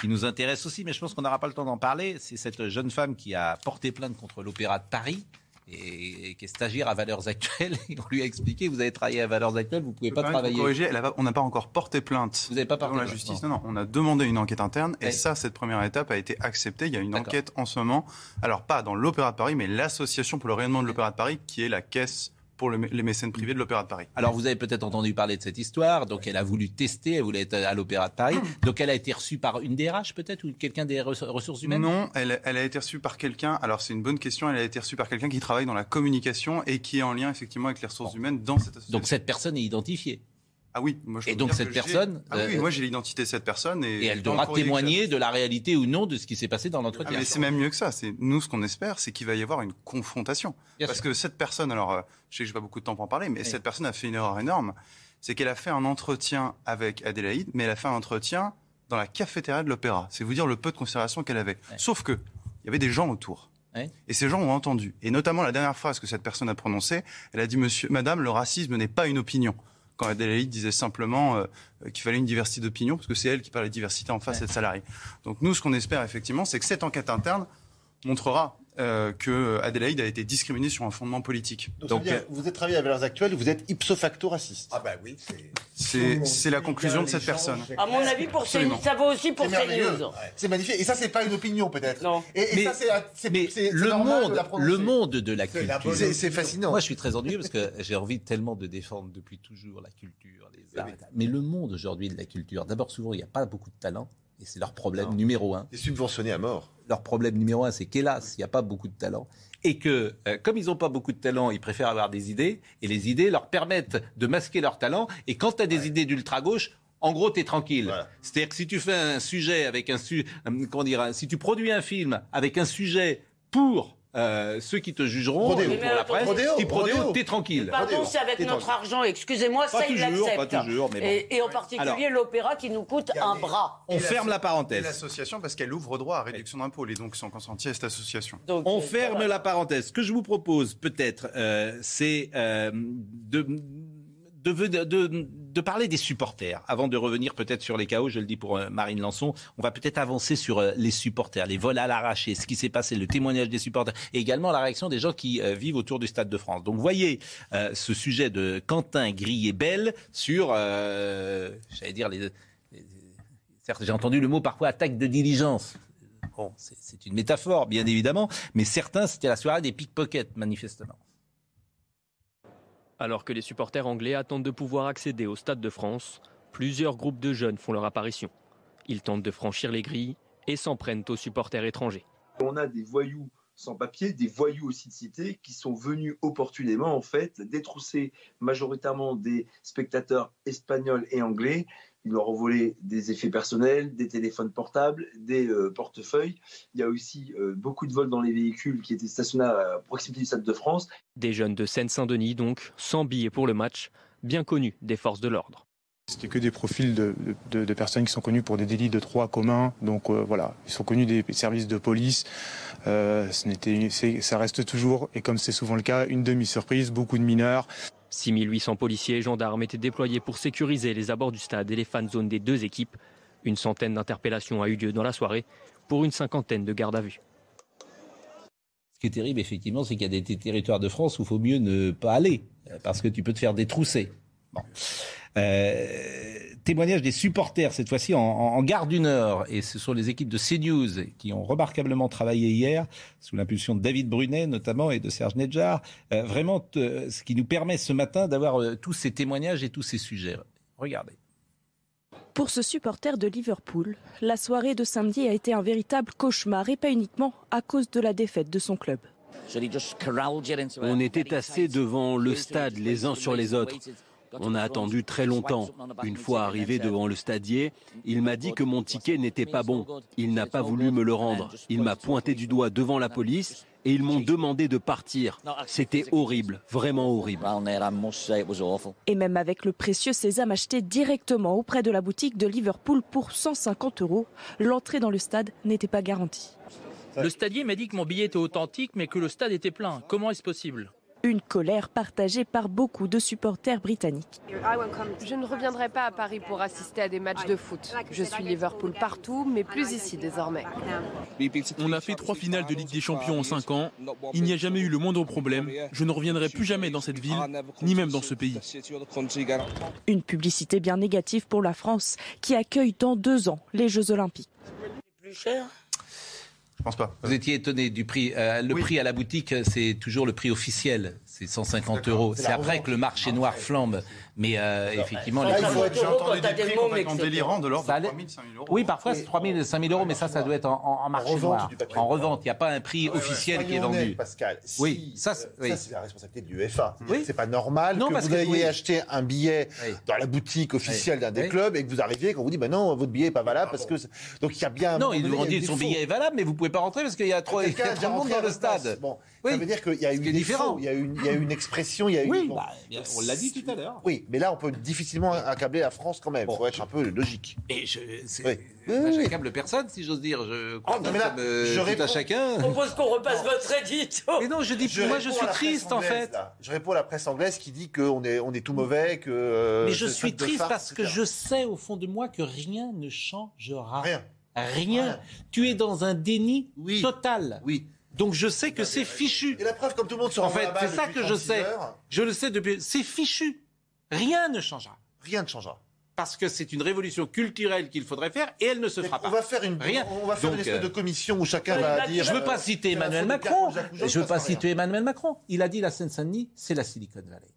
qui nous intéresse aussi, mais je pense qu'on n'aura pas le temps d'en parler. C'est cette jeune femme qui a porté plainte contre l'Opéra de Paris et, qui est stagiaire à Valeurs Actuelles. on lui a expliqué, vous avez travaillé à Valeurs Actuelles, vous ne pouvez pas travailler. Corriger, on n'a pas encore porté plainte. Vous n'avez pas porté la justice. Non. non, on a demandé une enquête interne et ça, cette première étape a été acceptée. Il y a une enquête en ce moment. Alors pas dans l'Opéra de Paris, mais l'association pour le rayonnement de l'Opéra de Paris, qui est la caisse pour les mécènes privés de l'Opéra de Paris. Alors vous avez peut-être entendu parler de cette histoire, donc elle a voulu tester, elle voulait être à l'Opéra de Paris, donc elle a été reçue par une DRH peut-être ou quelqu'un des ressources humaines? Non, elle, elle, a été reçue par quelqu'un, alors c'est une bonne question, elle a été reçue par quelqu'un qui travaille dans la communication et qui est en lien effectivement avec les ressources humaines dans cette association. Donc cette personne est identifiée ah oui, moi je Et donc cette personne. Ah oui, euh, moi j'ai l'identité de cette personne et, et elle devra témoigner de la réalité ou non de ce qui s'est passé dans l'entretien. Ah, mais c'est même mieux que ça. C'est nous ce qu'on espère, c'est qu'il va y avoir une confrontation. Parce que cette personne, alors euh, je sais que j'ai pas beaucoup de temps pour en parler, mais cette personne a fait une erreur énorme. C'est qu'elle a fait un entretien avec Adélaïde, mais elle a fait un entretien dans la cafétéria de l'opéra. C'est vous dire le peu de considération qu'elle avait. Sauf que il y avait des gens autour. Et ces gens ont entendu. Et notamment la dernière phrase que cette personne a prononcée, elle a dit Monsieur, Madame, le racisme n'est pas une opinion quand Adélaïde disait simplement euh, qu'il fallait une diversité d'opinion, parce que c'est elle qui parlait de diversité en face ouais. de salariés. Donc nous, ce qu'on espère effectivement, c'est que cette enquête interne montrera euh, que Adélaïde a été discriminée sur un fondement politique. Donc, euh, vous êtes travaillé à Valeurs Actuelles, vous êtes ipso facto raciste. Ah ben oui, c'est la conclusion de cette personne. À mon avis, pour ça vaut aussi pour CNews. C'est magnifique. Et ça, c'est pas une opinion peut-être. Non. Et, mais, ça, c'est le monde, le monde de la culture. C'est fascinant. Moi, je suis très ennuyeux parce que j'ai envie tellement de défendre depuis toujours la culture, les arts. Mais le monde aujourd'hui de la culture, d'abord, souvent, il n'y a pas beaucoup de talent. Et c'est leur problème non. numéro un. C'est subventionné à mort. Leur problème numéro un, c'est qu'hélas, il n'y a pas beaucoup de talent. Et que, euh, comme ils n'ont pas beaucoup de talent, ils préfèrent avoir des idées. Et les idées leur permettent de masquer leur talent. Et quand tu as des ouais. idées d'ultra-gauche, en gros, tu es tranquille. Voilà. C'est-à-dire que si tu fais un sujet avec un... Su comment dire Si tu produis un film avec un sujet pour euh, ceux qui te jugeront Prodéo. pour la presse, Prodéo. si Prodéo, t'es tranquille. Pardon, c'est avec notre argent, excusez-moi, ça toujours, il l'accepte. Pas toujours, mais bon. et, et, en particulier l'opéra qui nous coûte un bras. On ferme la parenthèse. L'association parce qu'elle ouvre droit à réduction d'impôts, et donc sont consentis à cette association. Donc, On ferme voilà. la parenthèse. Ce que je vous propose peut-être, euh, c'est euh, de de, de, de, de, parler des supporters avant de revenir peut-être sur les chaos. Je le dis pour euh, Marine Lançon. On va peut-être avancer sur euh, les supporters, les vols à l'arraché, ce qui s'est passé, le témoignage des supporters et également la réaction des gens qui euh, vivent autour du Stade de France. Donc voyez ce sujet de Quentin Grillet-Belle sur, j'allais dire, les, les certes j'ai entendu le mot parfois attaque de diligence. Bon, c'est une métaphore, bien évidemment, mais certains, c'était la soirée des pickpockets, manifestement. Alors que les supporters anglais attendent de pouvoir accéder au Stade de France, plusieurs groupes de jeunes font leur apparition. Ils tentent de franchir les grilles et s'en prennent aux supporters étrangers. On a des voyous sans papier, des voyous aussi de cité qui sont venus opportunément, en fait, détrousser majoritairement des spectateurs espagnols et anglais. Ils leur ont volé des effets personnels, des téléphones portables, des euh, portefeuilles. Il y a aussi euh, beaucoup de vols dans les véhicules qui étaient stationnés à proximité du Stade de France. Des jeunes de Seine-Saint-Denis, donc, sans billets pour le match, bien connus des forces de l'ordre. C'était que des profils de, de, de, personnes qui sont connues pour des délits de droit commun. Donc euh, voilà, ils sont connus des services de police. Euh, ça reste toujours, et comme c'est souvent le cas, une demi-surprise, beaucoup de mineurs. 6800 policiers et gendarmes étaient déployés pour sécuriser les abords du stade et les fan zones des deux équipes. Une centaine d'interpellations a eu lieu dans la soirée pour une cinquantaine de gardes à vue. Ce qui est terrible, effectivement, c'est qu'il y a des territoires de France où il faut mieux ne pas aller, parce que tu peux te faire détrousser. Bon. Euh, témoignage des supporters, cette fois-ci en, en, Gare du Nord. Et ce sont les équipes de CNews qui ont remarquablement travaillé hier, sous l'impulsion de David Brunet notamment et de Serge Nedjar. Euh, vraiment, ce qui nous permet ce matin d'avoir euh, tous ces témoignages et tous ces sujets. Regardez. Pour ce supporter de Liverpool, la soirée de samedi a été un véritable cauchemar et pas uniquement à cause de la défaite de son club. On était assez devant le stade les uns sur les autres. On a attendu très longtemps. Une fois arrivé devant le stadier, il m'a dit que mon ticket n'était pas bon. Il n'a pas voulu me le rendre. Il m'a pointé du doigt devant la police et ils m'ont demandé de partir. C'était horrible, vraiment horrible. Et même avec le précieux sésame acheté directement auprès de la boutique de Liverpool pour 150 euros, l'entrée dans le stade n'était pas garantie. Le stadier m'a dit que mon billet était authentique mais que le stade était plein. Comment est-ce possible? Une colère partagée par beaucoup de supporters britanniques. Je ne reviendrai pas à Paris pour assister à des matchs de foot. Je suis Liverpool partout, mais plus ici désormais. On a fait trois finales de Ligue des Champions en cinq ans. Il n'y a jamais eu le moindre problème. Je ne reviendrai plus jamais dans cette ville, ni même dans ce pays. Une publicité bien négative pour la France, qui accueille dans deux ans les Jeux Olympiques. Plus cher je pense pas. Vous étiez étonné du prix. Euh, le prix à la boutique, c'est toujours le prix officiel. C'est 150 euros. C'est après que le marché noir flambe. Mais euh, effectivement, les J'ai entendu des prix complètement délirants de l'ordre de 3 000, 5 000 euros. Oui, parfois c'est 3 000, 5 000 euros, mais ça, ça doit être en, en marché noir. En revente, il n'y a pas un prix officiel qui est vendu. Pascal, oui, ça, c'est la responsabilité de l'UEFA. Oui. C'est pas normal que vous ayez acheté un billet dans la boutique officielle d'un des clubs et que vous arriviez et qu'on vous dit, bah non, votre billet n'est pas valable parce que. Donc il y a bien. Non, ils nous ont dit que son billet est valable, mais vous ne pouvez pas rentrer parce qu'il y a trop de monde dans le stade. Bon, ça veut dire qu'il y a une différent. Il y a une expression, il y a une. Oui, bah, on l'a dit tout à l'heure. Oui, mais là, on peut difficilement accabler la France quand même. Il faut être un peu logique. Et je, j'accable personne, si j'ose dire. Je crois oh, là, je réponds, à chacun. Je propose qu'on repasse votre édito. Mais non, je dis, moi, je suis triste, en fait. Je réponds à la presse anglaise qui dit qu'on est, on est tout mauvais, que. Euh, mais je suis triste parce que je sais au fond de moi que rien ne changera. Rien. Rien. Tu es dans un déni total. Oui. Donc je sais que c'est fichu. Et la preuve, comme tout le monde se En fait, c'est ça que je sais. Je le sais depuis. C'est fichu. Rien ne changera. Rien ne changera. Parce que c'est une révolution culturelle qu'il faudrait faire et elle ne se fera pas. On va faire une, Rien. On va faire une espèce de commission où chacun va dire. Je ne veux pas citer Emmanuel Macron. Je ne veux pas citer Emmanuel Macron. Il a dit la Seine-Saint-Denis, c'est la Silicon Valley.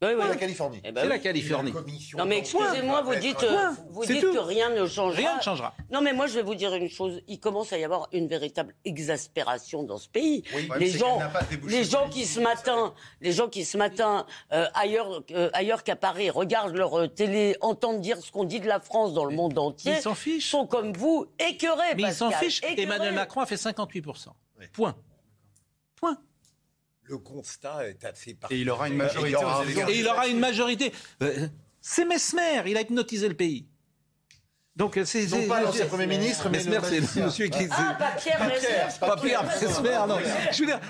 Oui, oui. la Californie. Eh ben c'est la Californie. Non, mais excusez-moi, vous dites, euh, vous dites que rien ne changera. Rien ne changera. Non, mais moi, je vais vous dire une chose. Il commence à y avoir une véritable exaspération dans ce pays. les gens, les gens qui ce matin, les gens qui ce matin, euh, ailleurs, euh, ailleurs qu'à Paris, regardent leur télé, entendent dire ce qu'on dit de la France dans le monde entier. Ils s'en fichent. Sont comme vous, écœurés. Mais ils s'en fichent. Emmanuel Macron a fait 58%. Point. Point le constat est assez Et il aura une majorité Et il aura une majorité. Euh, c'est Mesmer, il a hypnotisé le pays. Donc c'est non pas l'ancien premier ministre, mais Mesmer, c'est le monsieur qui ah pas Pierre Mesmer, pas Pierre Mesmer, non. Je veux dire,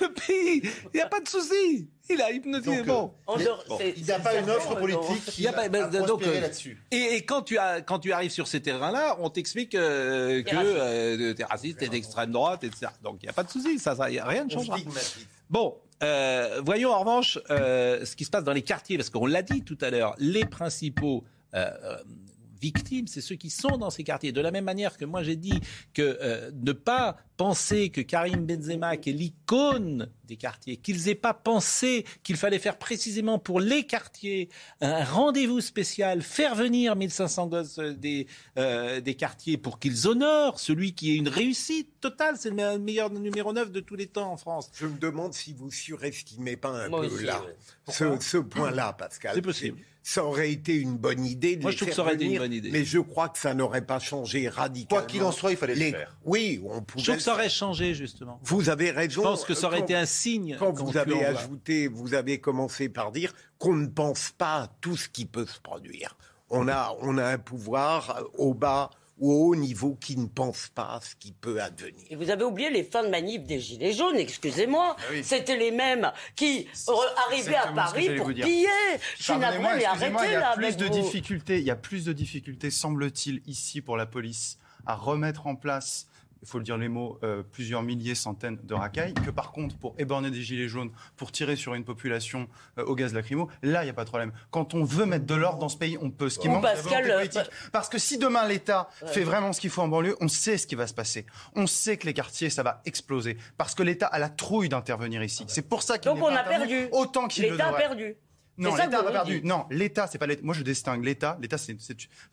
le pays, il n'y a pas de souci. Il a hypnotisé. bon. Il n'y a pas une offre politique qui a, pas, ben, donc, euh, là-dessus. Et, quand, tu as, quand tu arrives sur ces terrains-là, on t'explique euh, que euh, tu es raciste, tu es d'extrême droite, etc. Donc il n'y a pas de souci, ça, ça rien ne changera. Bon, euh, voyons en revanche euh, ce qui se passe dans les quartiers, parce qu'on l'a dit tout à l'heure, les principaux victimes, c'est ceux qui sont dans ces quartiers. De la même manière que moi j'ai dit que euh, ne pas penser que Karim Benzema, qui est l'icône des quartiers, qu'ils n'aient pas pensé qu'il fallait faire précisément pour les quartiers un rendez-vous spécial, faire venir 1500 gosses euh, des, euh, des quartiers pour qu'ils honorent celui qui est une réussite totale. C'est le meilleur numéro 9 de tous les temps en France. Je me demande si vous surestimez pas un peu là, ce, ce point-là, Pascal. C'est possible ça aurait été une bonne idée de Moi, les je trouve faire que ça aurait été une bonne idée. Mais je crois que ça n'aurait pas changé radicalement. Quoi qu'il en soit, il fallait Les- le faire. Oui, on pouvait. Je trouve que ça aurait changé, justement. Vous avez raison. Je pense que ça aurait Quand- été un signe. Quand vous avez ajouté, vous avez commencé par dire qu'on ne pense pas à tout ce qui peut se produire. On a, on a un pouvoir euh, au bas ou au haut niveau qui ne pense pas à ce qui peut advenir. Et vous avez oublié les fins de manif des Gilets jaunes, excusez-moi. Ah C'était les mêmes qui arrivaient à Paris pour piller. Navrée, mais arrêtez il y là a plus de difficultés, il y a plus de difficultés, semble-t-il, ici pour la police à remettre en place, il faut le dire les mots, euh, plusieurs milliers, centaines de racailles, que par contre pour éborner des gilets jaunes, pour tirer sur une population euh, au gaz lacrymo, là il n'y a pas de problème. Quand on veut mettre de l'ordre dans ce pays, on peut. Ce qui Ou manque, c'est la euh, politique. Parce que si demain l'État Ouais. fait vraiment ce qu'il faut en banlieue, on sait ce qui va se passer. On sait que les quartiers, ça va exploser. Parce que l'État a la trouille d'intervenir ici. C'est pour ça qu'il Donc on a perdu. autant qu'il le L'État a perdu. Non, l'État perdu. Non, c'est pas l'État. Moi, je distingue l'État. L'État, c'est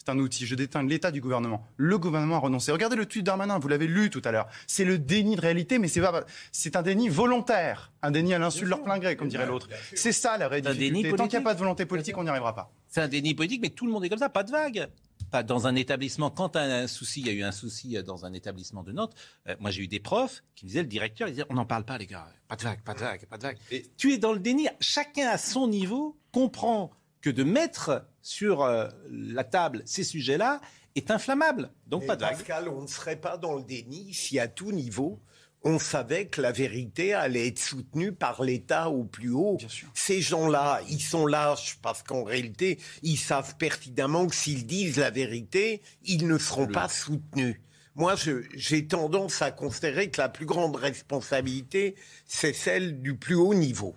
un outil. Je distingue l'État du gouvernement. Le gouvernement a renoncé. Regardez le tweet d'Armanin. Vous l'avez lu tout à l'heure. C'est le déni de réalité, mais c'est pas. C'est un déni volontaire, un déni à l'insu de leur plein gré, comme dirait l'autre. C'est ça la vraie C'est un déni difficulté. Tant qu'il n'y a pas de volonté politique, on n'y arrivera pas. C'est un déni politique, mais tout le monde est comme ça, pas de vague. Pas dans un établissement, quand un souci, il y a eu un souci euh, dans un établissement de Nantes. euh, moi, j'ai eu des profs qui me disaient, le directeur, il disait, on n'en parle pas, les gars. Pas de vague, pas de vague, pas de vague. tu es dans le déni. Chacun à son niveau comprend que de mettre sur euh, la table ces sujets-là est inflammable. Donc, pas de vague. Pascal, on ne serait pas dans le déni si à tout niveau, on savait que la vérité allait être soutenue par l'État au plus haut. Ces gens-là, ils sont lâches parce qu'en réalité, ils savent pertinemment que s'ils disent la vérité, ils ne seront pas soutenus. Moi, j'ai tendance à considérer que la plus grande responsabilité, c'est celle du plus haut niveau.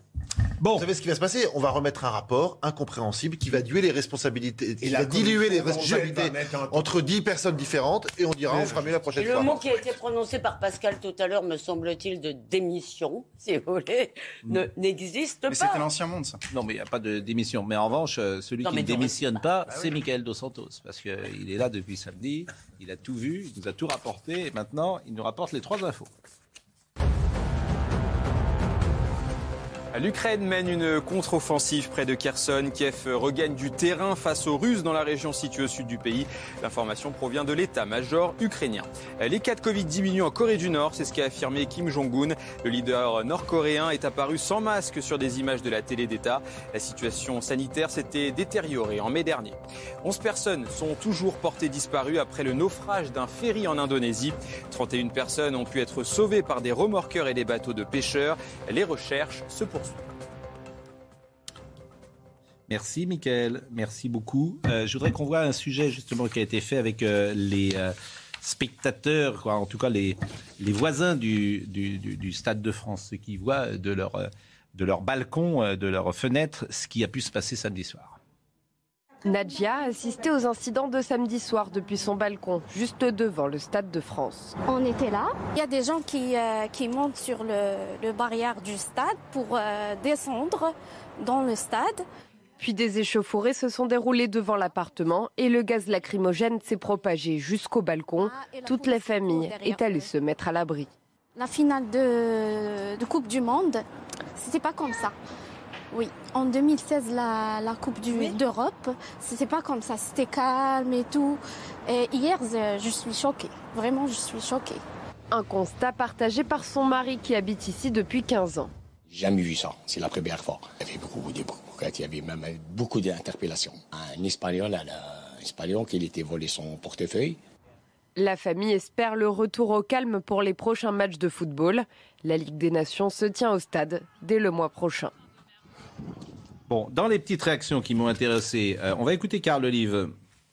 Bon. Vous savez ce qui va se passer? On va remettre un rapport incompréhensible qui va diluer les responsabilités, qui va diluer les responsabilités entre dix personnes différentes et on dira on fera mieux la prochaine Le fois. mot qui a été prononcé par Pascal tout à l'heure, me semble-t-il, de démission, si vous voulez, ne- n'existe Mais pas. c'était l'ancien monde, ça. Non, mais il n'y a pas de démission. Mais en revanche, euh, celui Non, qui mais ne démissionne pas, c'est Michael Dos Santos. Parce qu'il est là depuis samedi, il a tout vu, il nous a tout rapporté, et maintenant, il nous rapporte les trois infos. L'Ukraine mène une contre-offensive près de Kherson. Kiev regagne du terrain face aux Russes dans la région située au sud du pays. L'information provient de l'état-major ukrainien. Les cas de Covid diminuent en Corée du Nord, c'est ce qu'a affirmé Kim Jong-un. Le leader nord-coréen est apparu sans masque sur des images de la télé d'État. La situation sanitaire s'était détériorée en mai dernier. 11 personnes sont toujours portées disparues après le naufrage d'un ferry en Indonésie. 31 personnes ont pu être sauvées par des remorqueurs et des bateaux de pêcheurs. Les recherches se poursuivent. Merci, Michael. Merci beaucoup. Euh, je voudrais qu'on voit un sujet justement qui a été fait avec euh, les euh, spectateurs, quoi, en tout cas les, les voisins du, du, du- du Stade de France, ceux qui voient de leur, de leur balcon, de leur fenêtre, ce qui a pu se passer samedi soir. Nadia a assisté aux incidents de samedi soir depuis son balcon, juste devant le Stade de France. On était là. Il y a des gens qui, euh, qui montent sur le, le barrière du stade pour euh, descendre dans le stade. Puis des échauffourées se sont déroulées devant l'appartement et le gaz lacrymogène s'est propagé jusqu'au balcon. Toute la famille est allée se mettre à l'abri. La finale de, de Coupe du Monde, c'était pas comme ça. Oui, en 2016, la, la Coupe du- d'Europe, c'était pas comme ça. C'était calme et tout. Et hier, je je suis choquée. Vraiment, je suis choquée. Un constat partagé par son mari qui habite ici depuis 15 ans. Jamais vu ça, c'est la première fois. Il y avait beaucoup de il y avait même beaucoup d'interpellations. Un Espagnol, un Espagnol qui était volé son portefeuille. La famille espère le retour au calme pour les prochains matchs de football. La Ligue des Nations se tient au stade dès le mois prochain. Bon, dans les petites réactions qui m'ont intéressé, euh, on va écouter Carl Olive.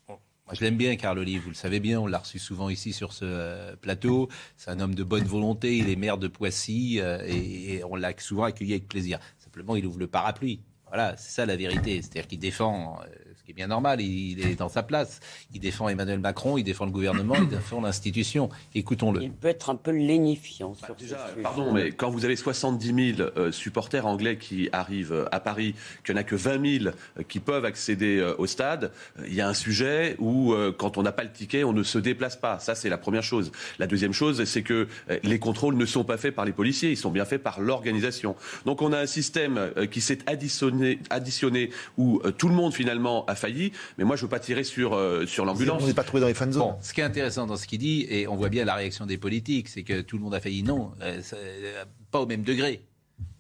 Moi, je l'aime bien, Carl Olive, vous le savez bien, on l'a reçu souvent ici sur ce euh, plateau. C'est un homme de bonne volonté, il est maire de Poissy euh, et, et on l'a souvent accueilli avec plaisir. Simplement, il ouvre le parapluie. Voilà, c'est ça la vérité. C'est-à-dire qu'il défend, euh, qui est bien normal, il est dans sa place. Il défend Emmanuel Macron, il défend le gouvernement, il défend l'institution. Écoutons-le. Il peut être un peu lénifiant bah, sur déjà, ce sujet. Pardon, mais quand vous avez 70 000 euh, supporters anglais qui arrivent euh, à Paris, qu'il n'y en a que 20 000 euh, qui peuvent accéder euh, au stade, il y a un sujet où, quand on n'a pas le ticket, on ne se déplace pas. Ça, c'est la première chose. La deuxième chose, c'est que les contrôles ne sont pas faits par les policiers, ils sont bien faits par l'organisation. Donc on a un système qui s'est additionné, additionné où tout le monde finalement a failli. Mais moi, je ne veux pas tirer sur, euh, sur l'ambulance. On n'est pas trouvé dans les fan zones. Bon, ce qui est intéressant dans ce qu'il dit, et on voit bien la réaction des politiques, c'est que tout le monde a failli non, euh, euh, pas au même degré.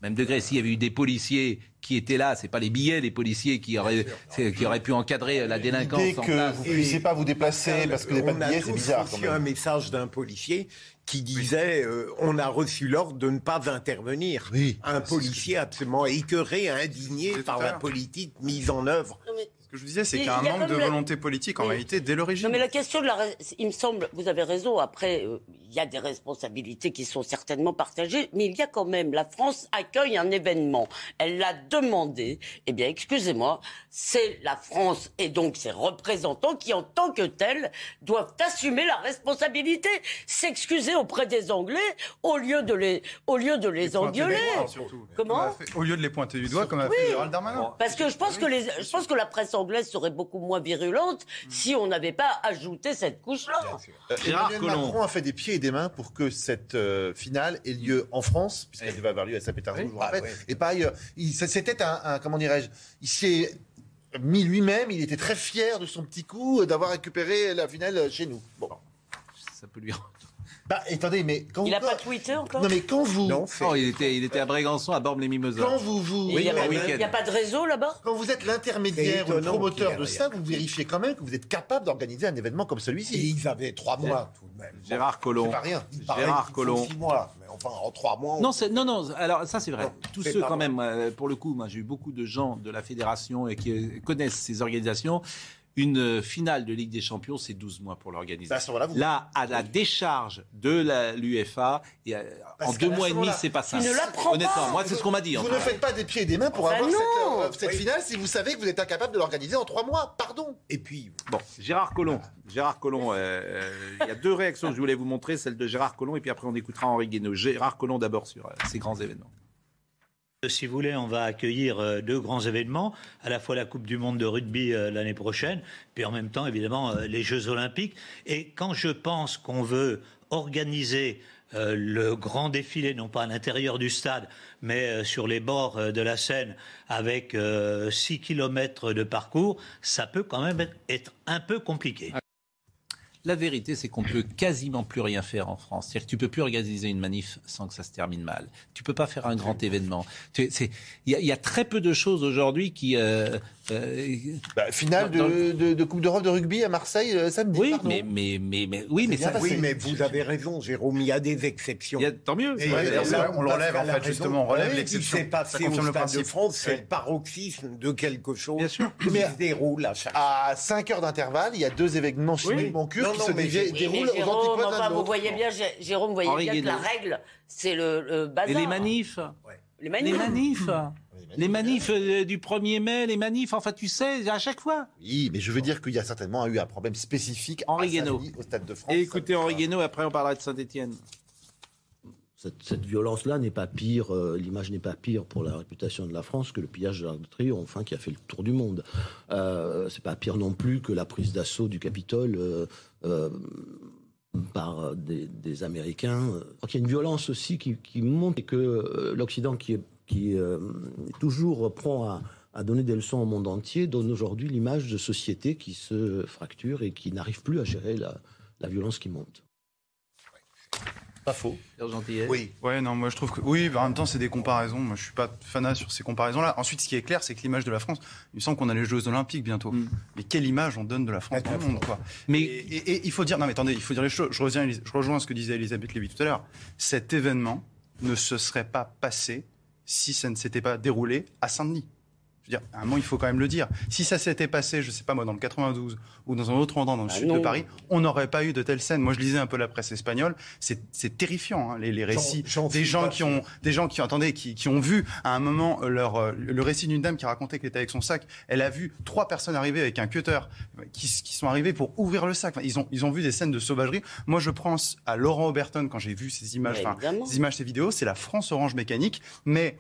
Même degré, s'il y avait eu des policiers qui étaient là, c'est pas les billets des policiers qui auraient, qui auraient pu encadrer la délinquance L'idée en que place. vous ne puissiez pas vous déplacer parce que vous n'avez pas de a billets, c'est bizarre quand reçu un même. message d'un policier qui disait euh, on a reçu l'ordre de ne pas intervenir. Un policier absolument écœuré, indigné par la politique mise en œuvre. Que je vous disais, c'est qu'il y a un il y a manque de la- volonté politique en Oui. réalité dès l'origine. Non, mais la question de la. Il me semble, vous avez raison, après, euh, il y a des responsabilités qui sont certainement partagées, mais il y a quand même. La France accueille un événement. Elle l'a demandé. Eh bien, excusez-moi, c'est la France et donc ses représentants qui, en tant que tels, doivent assumer la responsabilité. S'excuser auprès des Anglais au lieu de les, au lieu de les Pointer du engueuler. doigt, surtout. Comment Comme a fait- Au lieu de les pointer du doigt, comme a Oui. fait Gérald Darmanin. Parce que je pense que les, je pense que la presse anglaise serait beaucoup moins virulente si on n'avait pas ajouté cette couche-là. Euh, Emmanuel Macron a fait des pieds et des mains pour que cette euh, finale ait lieu en France, puisqu'elle devait avoir lieu à Saint-Pétersbourg, je vous rappelle, et pas ailleurs. Il- ça- C'était un, un- comment dirais-je, il s'est mis lui-même, il était très fier de son petit coup euh, d'avoir récupéré la finale chez nous. Bon. Ça peut lui. Bah, attendez, mais quand Il vous- n'a pas tweeté encore Non, mais quand vous. Non, il était, il était à Brégançon, à Bormes-les-Mimosas. Quand vous vous. Oui, Il n'y a, pas- week-end. il y a pas de réseau là-bas? Quand vous êtes l'intermédiaire ou le promoteur de ça, vous vérifiez quand même que vous êtes capable d'organiser un événement comme Et celui-ci. ils avaient trois mois tout de même. Gérard Collomb. C'est pas rien. Gérard Collomb. Six mois, mais enfin en trois mois. on- Non, non, non. Alors ça, c'est vrai. Non, Tous ceux, quand vrai. même, euh, pour le coup, moi, j'ai eu beaucoup de gens de la fédération et qui euh, connaissent ces organisations. Une euh, finale de Ligue des Champions, c'est 12 mois pour l'organiser. Bah, vous- Là, à la décharge de et, euh, en deux mois et demi, c'est pas pas. Honnêtement, moi, c'est ce qu'on m'a dit. Vous ne faites pas des pieds et des mains pour Bah avoir non. cette, euh, cette finale si vous savez que vous êtes incapable de l'organiser en trois mois. Pardon. Et puis, Bon, Gérard Collomb. Gérard Collomb, il y a deux réactions que je voulais vous montrer, celle de Gérard Collomb et puis après on écoutera Henri Guénaud. Gérard Collomb d'abord sur euh, ces grands événements. Si vous voulez, on va accueillir euh, deux grands événements, à la fois la Coupe du Monde de rugby euh, l'année prochaine, puis en même temps, évidemment, euh, les Jeux Olympiques. Et quand je pense qu'on veut organiser le grand défilé, non pas à l'intérieur du stade, mais sur les bords de la Seine, avec 6 kilomètres de parcours, ça peut quand même être un peu compliqué. La vérité, c'est qu'on peut quasiment plus rien faire en France. C'est-à-dire que tu peux plus organiser une manif sans que ça se termine mal. Tu peux pas faire un grand événement. Il y, y a très peu de choses aujourd'hui qui. euh, euh, Bah, finale Dans- de, de- de Coupe d'Europe de rugby à Marseille euh, samedi. oui, mais, mais, mais, mais- oui, mais ça. oui, vous avez raison, Jérôme, il y a des exceptions. il y a- tant mieux. Et Ouais, d'ailleurs, là, c'est on le relève, Pascal en fait, raison. justement, on relève l'exception. Ce qui s'est Ça passé confirme au le Stade de principe. France, c'est Ouais. le paroxysme de quelque chose Bien sûr. qui Mais- se déroule à chaque À 5 heures d'intervalle, il y a deux événements chimiques mon cul Non, qui non, se mais dé- j'ai- Oui, mais déroulent aux antipodes de vous voyez bien, Jé- Jérôme, vous voyez bien que la règle, c'est le, le bazar. Et les manifs Les Les manifs. Les manifs euh, du 1er mai, les manifs, enfin tu sais, à chaque fois. Oui, mais je veux dire qu'il y a certainement eu un problème spécifique Henri à Guénaud. samedi au Stade de France. Et écoutez Henri Guénaud, après on parlera de Saint-Etienne. Cette, cette violence-là n'est pas pire, euh, l'image n'est pas pire pour la réputation de la France que le pillage de l'Arc de Triomphe, enfin, qui a fait le tour du monde. Euh, c'est pas pire non plus que la prise d'assaut du Capitole euh, euh, par des, des Américains. Crois qu'il y a une violence aussi qui, qui monte et que euh, l'Occident, qui est, qui euh, est toujours prompt à, à donner des leçons au monde entier, donne aujourd'hui l'image de sociétés qui se fracturent et qui n'arrivent plus à gérer la, la violence qui monte. Pas faux. Gentillet. Oui. Ouais, non, moi je trouve que. Oui, bah, en même temps, c'est des comparaisons. Moi, je suis pas fanat sur ces comparaisons-là. Ensuite, ce qui est clair, c'est que l'image de la France, il me semble qu'on a les Jeux Olympiques bientôt. Mais quelle image on donne de la France dans le monde, quoi. Mais- Et, et- et il faut dire. Non, mais attendez, il faut dire les choses. Je, reviens, je rejoins ce que disait Elisabeth Lévy tout à l'heure. Cet événement ne se serait pas passé si ça ne s'était pas déroulé à Saint-Denis. Je veux dire, à un moment, il faut quand même le dire. Si ça s'était passé, je sais pas moi, dans le 92 ou dans un autre endroit dans le Ah sud non. de Paris, on n'aurait pas eu de telles scènes. Moi, je lisais un peu la presse espagnole. C'est c'est terrifiant, hein, les, les récits des gens qui ont, des gens qui, attendez, qui, qui ont vu à un moment euh, leur, euh, le récit d'une dame qui racontait qu'elle était avec son sac. Elle a vu trois personnes arriver avec un cutter euh, qui, qui sont arrivés pour ouvrir le sac. Enfin, ils ont, ils ont vu des scènes de sauvagerie. Moi, je pense à Laurent Oberton quand j'ai vu ces images, ces images, ces vidéos. C'est la France Orange mécanique, mais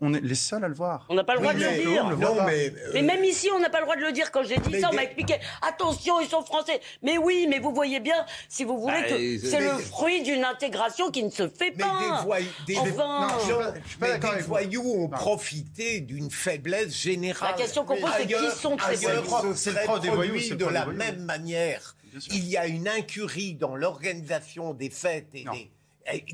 on est les seuls à le voir. On n'a pas le droit Oui, de le dire. le Non, pas. mais Mais même ici, on n'a pas le droit de le dire. Quand j'ai dit Mais ça, on des- m'a expliqué. Attention, ils sont français. Mais oui, mais vous voyez bien, si vous voulez, Bah, que et- c'est mais- le fruit d'une intégration qui ne se fait Mais pas. des, voy- des, Enfin, Non, je suis pas- je suis pas mais des voyous ont profité d'une faiblesse générale. La question qu'on pose, c'est qui sont ces voyous? Ce C'est le serait propre des voyous, de la même manière. Il y a une incurie dans l'organisation des fêtes et des-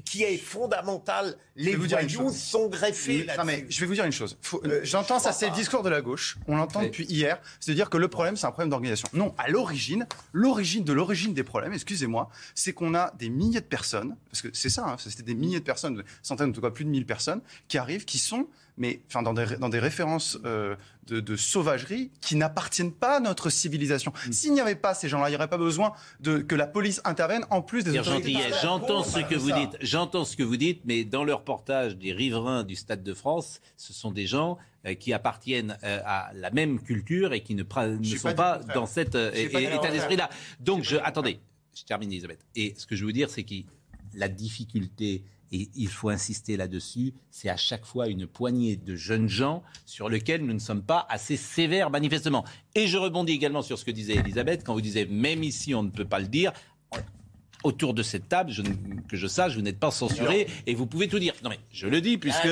qui est fondamentale. Les voyous sont greffés Non, mais là-dessus. je vais vous dire une chose. Faut- Euh, J'entends je ça, c'est le discours de la gauche. On l'entend Oui. depuis hier. C'est-à-dire que le problème, c'est un problème d'organisation. Non, à l'origine, l'origine de l'origine des problèmes, excusez-moi, c'est qu'on a des milliers de personnes, parce que c'est ça, hein, c'était des milliers de personnes, centaines, en tout cas plus de 1000 personnes, qui arrivent, qui sont, mais enfin, dans, des, dans des références euh, de, de sauvagerie qui n'appartiennent pas à notre civilisation. Mm. S'il n'y avait pas ces gens-là, il n'y aurait pas besoin de, que la police intervienne en plus des autorités. J'entends ce que vous ça. dites. J'entends ce que vous dites, mais dans le reportage des riverains du Stade de France, ce sont des gens euh, qui appartiennent euh, à la même culture et qui ne, pra- ne J'ai sont pas dans cet euh, état d'esprit-là. Donc, je, attendez, je termine, Elisabeth. Et ce que je veux dire, c'est que la difficulté, et il faut insister là-dessus, c'est à chaque fois une poignée de jeunes gens sur lesquels nous ne sommes pas assez sévères, manifestement. Et je rebondis également sur ce que disait Elisabeth, quand vous disiez, même ici, on ne peut pas le dire autour de cette table, je que je sache, vous n'êtes pas censuré et vous pouvez tout dire. Non mais je le dis puisque.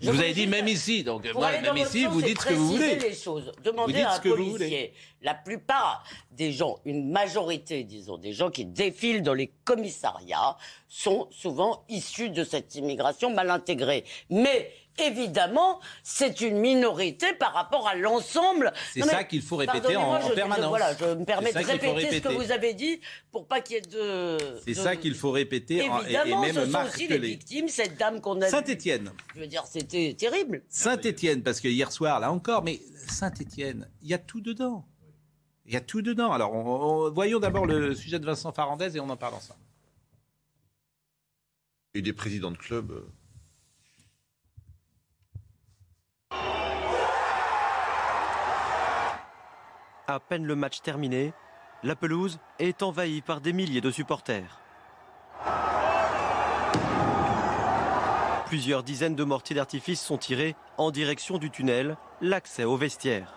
Je vous avez dit même ici, donc moi, même ici, vous dites ce que vous voulez. les choses. Demandez Vous dites à un ce que vous policier. voulez. La plupart des gens, une majorité, disons, des gens qui défilent dans les commissariats sont souvent issus de cette immigration mal intégrée. Mais évidemment, c'est une minorité par rapport à l'ensemble. C'est ça qu'il faut répéter en- en je- je- permanence. voilà, je me permets de répéter ce que vous avez dit pour pas qu'il y ait de. C'est de- ça qu'il faut répéter en- et, et Évidemment, même ce sont aussi les victimes, cette dame qu'on a. Saint-Étienne. Je veux dire, c'était terrible. Saint-Étienne, parce que hier soir, là encore, mais Saint-Étienne, il y a tout dedans. Il y a tout dedans. Alors, on- on- voyons d'abord le sujet de Vincent Farandez et on en parle ensemble. Et des présidents de club. À peine le match terminé, la pelouse est envahie par des milliers de supporters. Plusieurs dizaines de mortiers d'artifice sont tirés en direction du tunnel, l'accès au vestiaire.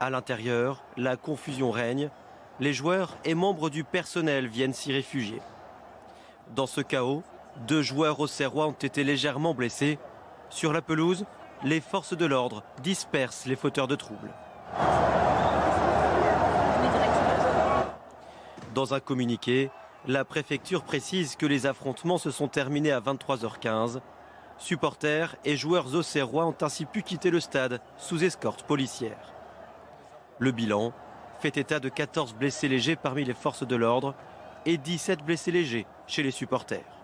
À l'intérieur, la confusion règne. Les joueurs et membres du personnel viennent s'y réfugier. Dans ce chaos, deux joueurs auxerrois ont été légèrement blessés. Sur la pelouse, les forces de l'ordre dispersent les fauteurs de troubles. Dans un communiqué, la préfecture précise que les affrontements se sont terminés à 23h15. Supporters et joueurs auxerrois ont ainsi pu quitter le stade sous escorte policière. Le bilan fait état de 14 blessés légers parmi les forces de l'ordre et 17 blessés légers chez les supporters.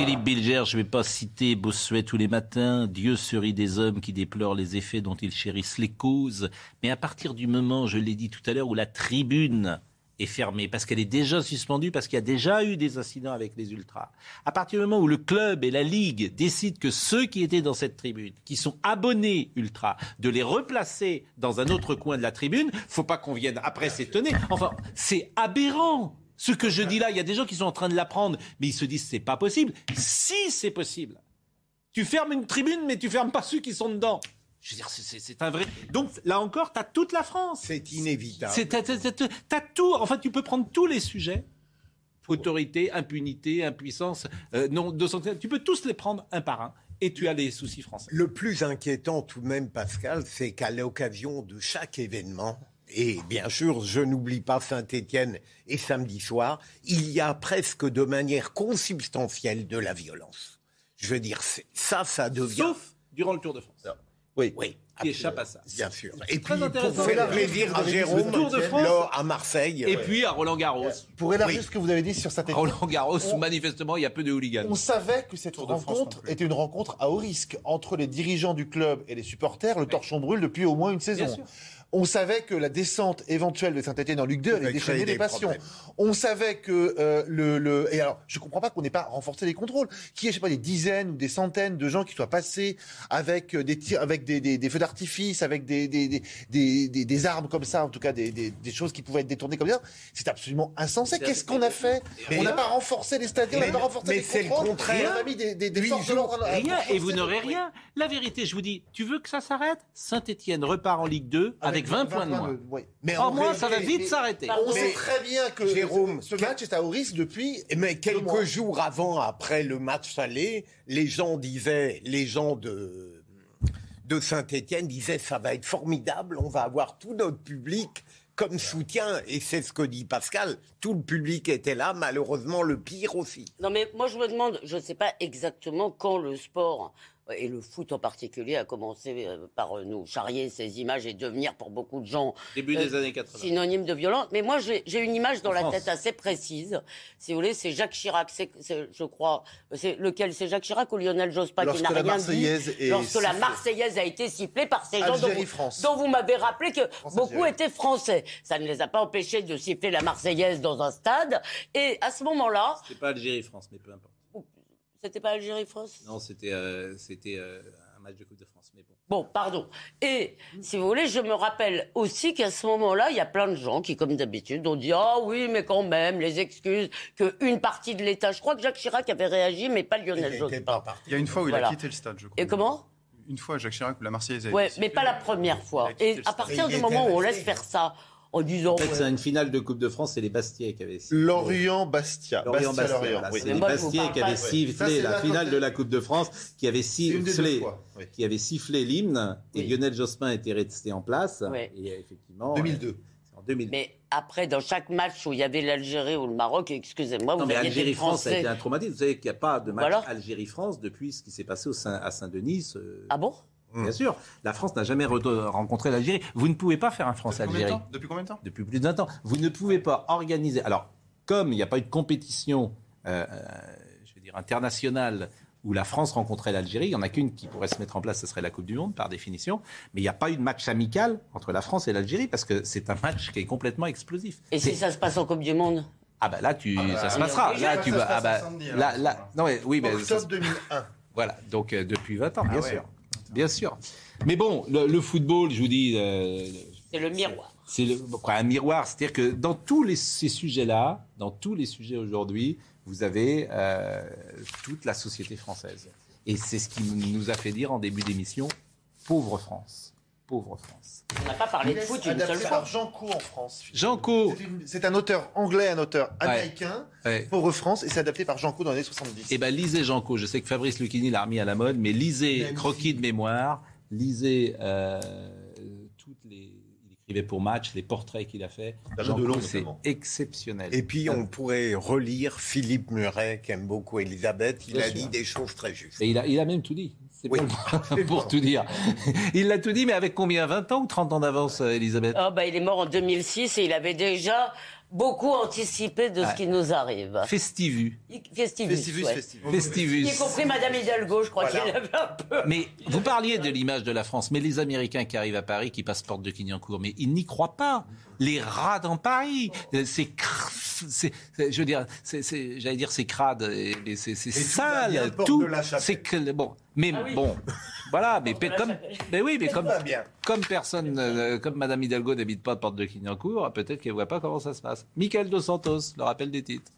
Philippe Bilger, je ne vais pas citer Bossuet tous les matins, Dieu se rit des hommes qui déplorent les effets dont ils chérissent les causes, mais à partir du moment, je l'ai dit tout à l'heure, où la tribune est fermée, parce qu'elle est déjà suspendue, parce qu'il y a déjà eu des incidents avec les ultras, à partir du moment où le club et la ligue décident que ceux qui étaient dans cette tribune, qui sont abonnés ultras, de les replacer dans un autre coin de la tribune, faut pas qu'on vienne après s'étonner. Enfin, c'est aberrant. Ce que je dis là, il y a des gens qui sont en train de l'apprendre, mais ils se disent c'est pas possible. Si c'est possible. Tu fermes une tribune, mais tu fermes pas ceux qui sont dedans. Je veux dire, c'est- un vrai. Donc là encore, tu as toute la France. C'est inévitable. C'est- T'as t'as- t'as- t'as tout. En fait, tu peux prendre tous les sujets. Autorité, impunité, impuissance, euh, non, de santé. Tu peux tous les prendre un par un. Et tu as les soucis français. Le plus inquiétant tout de même, Pascal, c'est qu'à l'occasion de chaque événement, et bien sûr, je n'oublie pas Saint-Étienne et samedi soir, il y a presque de manière consubstantielle de la violence. Je veux dire, ça, ça devient... Sauf durant le Tour de France. Oui. Oui. Qui échappe à ça. Bien sûr. Et Très puis, pour faire plaisir à Jérôme, Le Tour de France. là, à Marseille. Et ouais. puis à Roland Garros. Pour élargir ce que vous avez dit sur cette Roland Garros, manifestement, il y a peu de hooligans. On savait que cette rencontre était une rencontre à haut risque entre les dirigeants du club et les supporters. Le torchon brûle depuis au moins une saison. sûr. On savait que la descente éventuelle de Saint-Etienne en Ligue 2 allait Pouvait déchaîner créer les des passions. problèmes. On savait que euh, le, le- Et alors, je comprends pas qu'on n'ait pas renforcé les contrôles. Qui est, je sais pas, des dizaines ou des centaines de gens qui soient passés avec euh, des tirs, avec des, des- des feux d'artifice, avec des, des, des, des, des- des armes comme ça, en tout cas des, des, des choses qui pouvaient être détournées comme ça. C'est absolument insensé. Qu'est-ce qu'on a fait? On n'a pas renforcé les stadions, on n'a pas renforcé mais les c'est le contrôles. contraire. On a mis des, des, des forces de l'ordre Rien, et vous n'aurez rien. La vérité, je vous dis, tu veux que ça s'arrête? Saint-Etienne repart en Ligue 2 avec, 20, points de moins. Mais en moins, ça va vite s'arrêter. On Mais- sait très bien que Jérôme, ce match est à haut risque depuis. Mais mois. quelques jours avant, après le match aller, les gens disaient, les gens de, de Saint-Etienne disaient ça va être formidable, on va avoir tout notre public comme soutien. Et c'est ce que dit Pascal, tout le public était là, malheureusement le pire aussi. Non, mais moi, je me demande, je ne sais pas exactement quand le sport, et le foot en particulier, a commencé euh, par euh, nous charrier ces images et devenir pour beaucoup de gens Début euh, des années 80. synonyme de violence. Mais moi, j'ai une image dans En la France. tête assez précise. Si vous voulez, c'est Jacques Chirac, je crois. C'est lequel? C'est Jacques Chirac ou Lionel Jospin qui Lorsque n'a la rien Marseillaise dit Lorsque la. Marseillaise a été sifflée par ces gens dont Algérie, vous, France. dont vous m'avez rappelé que beaucoup Algérie. étaient français. Ça ne les a pas empêchés de siffler la Marseillaise dans un stade. Et à ce moment-là, C'est pas Algérie-France, mais peu importe. C'était pas Algérie-France? Non, c'était euh, c'était euh, un match de Coupe de France, mais bon. Bon, pardon. Et si vous voulez, je me rappelle aussi qu'à ce moment-là, il y a plein de gens qui, comme d'habitude, ont dit Ah oui, mais quand même, les excuses, qu'une partie de l'État. Je crois que Jacques Chirac avait réagi, mais pas Lionel Jospin. Il y a une fois où il Voilà. a quitté le stade, je crois. Et comment? Une fois, Jacques Chirac, où la Marseillaise été mais pas la première fois. Et à partir du moment où on laisse faire ça, en disant. En fait, ouais, c'est une finale de Coupe de France, c'est les Bastiais qui avaient sifflé. Lorient-Bastia. Lorient Bastia, Bastia, Lorient. voilà, oui. c'est les Bastiais qui avaient sifflé la finale de la Coupe de France, qui deux sifflé, fois, oui. qui avait sifflé l'hymne, et Lionel Jospin était resté en place. Ouais. Et effectivement, 2002. euh, c'est en 2002. Mais après, dans chaque match où il y avait l'Algérie ou le Maroc, excusez-moi, Non, vous mais aviez Algérie-France, ça a été un traumatisme. Vous savez qu'il n'y a pas de match Voilà. Algérie-France depuis ce qui s'est passé au Saint- à Saint-Denis. euh, Ah bon? Bien sûr. La France n'a jamais re- rencontré l'Algérie. Vous ne pouvez pas faire un de France-Algérie. Depuis combien de temps? Depuis plus d'un temps. Vous ne pouvez pas organiser. Alors, comme il n'y a pas eu de compétition, euh, euh, je veux dire, internationale où la France rencontrait l'Algérie, il n'y en a qu'une qui pourrait se mettre en place, ce serait la Coupe du Monde, par définition. Mais il n'y a pas eu de match amical entre la France et l'Algérie parce que c'est un match qui est complètement explosif. Et si ça se passe en Coupe du Monde? Ah bah là, tu, Ah bah, ça se passera. Là, tu ça vas. se passe Ah bah, samedi, là, là, non, mais, oui, mais ça- Octobre 2001. voilà, donc euh, depuis 20 ans, bien Ah ouais. sûr. Bien sûr. Mais bon, le, le football, je vous dis, euh, C'est le miroir. c'est un miroir. C'est-à-dire que dans tous les, ces sujets-là, dans tous les sujets aujourd'hui, vous avez euh, toute la société française. Et c'est ce qui nous a fait dire en début d'émission, pauvre France. Pauvre France. On n'a pas parlé de foot une Adapté seule par fois. Jean Co en France. Jean Co. C'est un auteur anglais, un auteur américain, Ouais. Pauvre France, et c'est adapté par Jean Co dans les années 70. Eh ben, lisez Jean Co. Je sais que Fabrice Lucchini l'a remis à la mode, mais lisez Même Croquis de mémoire, lisez euh, toutes les. Il écrivait pour Match, les portraits qu'il a fait. C'est exceptionnel. Et puis on pourrait relire Philippe Muret, qui aime beaucoup Elisabeth. Il Bien a sûr. dit des choses très justes. Et il a, il a même tout dit. Oui. pour tout dire. Il l'a tout dit, mais avec combien? 20 ans ou 30 ans d'avance, euh, Elisabeth? Ah bah, il est mort en 2006 et il avait déjà beaucoup anticipé de Ouais. ce qui nous arrive. Festivu. Festivus. Festivus, ouais. Festivus. Festivus. Y compris Madame Hidalgo, je crois Voilà. qu'il avait un peu. Mais vous parliez de l'image de la France, mais les Américains qui arrivent à Paris, qui passent porte de Clignancourt, mais ils n'y croient pas. Les rats dans Paris, euh, c'est, je veux dire, j'allais dire c'est crade, et, c'est, sale, tout. C'est que bon, mais Ah oui. bon, voilà, mais comme, mais oui, mais comme personne, euh, comme Madame Hidalgo n'habite pas porte de Clignancourt, peut-être qu'elle voit pas comment ça se passe. Michael Dos Santos, le rappel des titres.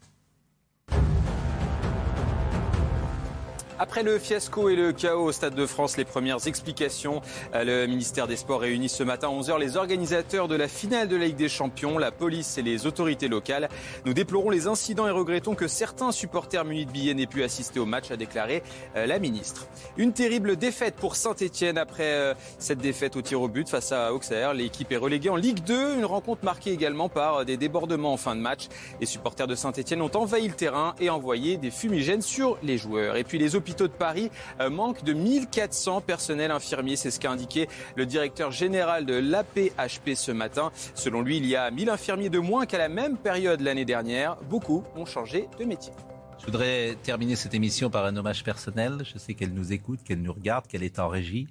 Après le fiasco et le chaos au Stade de France, les premières explications. Euh, Le ministère des Sports réunit ce matin à 11h les organisateurs de la finale de la Ligue des Champions, la police et les autorités locales. Nous déplorons les incidents et regrettons que certains supporters munis de billets n'aient pu assister au match, a déclaré euh, la ministre. Une terrible défaite pour Saint-Etienne après euh, cette défaite au tir au but face à Auxerre. L'équipe est reléguée en Ligue 2, une rencontre marquée également par des débordements en fin de match. Les supporters de Saint-Etienne ont envahi le terrain et envoyé des fumigènes sur les joueurs. Et puis les hôpitaux hôpitaux de Paris euh, manquent de 1400 personnels infirmiers. C'est ce qu'a indiqué le directeur général de l'APHP ce matin. Selon lui, il y a 1000 infirmiers de moins qu'à la même période l'année dernière. Beaucoup ont changé de métier. Je voudrais terminer cette émission par un hommage personnel. Je sais qu'elle nous écoute, qu'elle nous regarde, qu'elle est en régie.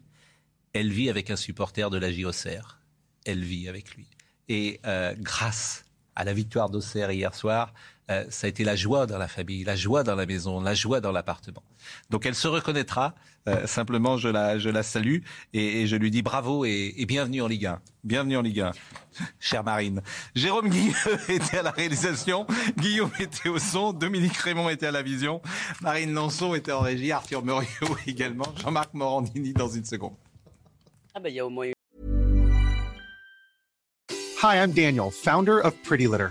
Elle vit avec un supporter de la JOCR. Elle vit avec lui. Et euh, grâce à la victoire d'Auxerre hier soir, euh, ça a été la joie dans la famille, la joie dans la maison, la joie dans l'appartement. Donc elle se reconnaîtra. Euh, simplement, je la, je la salue et, je lui dis bravo et, bienvenue en Ligue 1. Bienvenue en Ligue 1, chère Marine. Jérôme Guilleux était à la réalisation, Guillaume était au son, Dominique Raymond était à la vision, Marine Lançon était en régie, Arthur Muriot également, Jean-Marc Morandini dans une seconde. Ah ben, il y a au moins Hi, I'm Daniel, founder of Pretty Litter.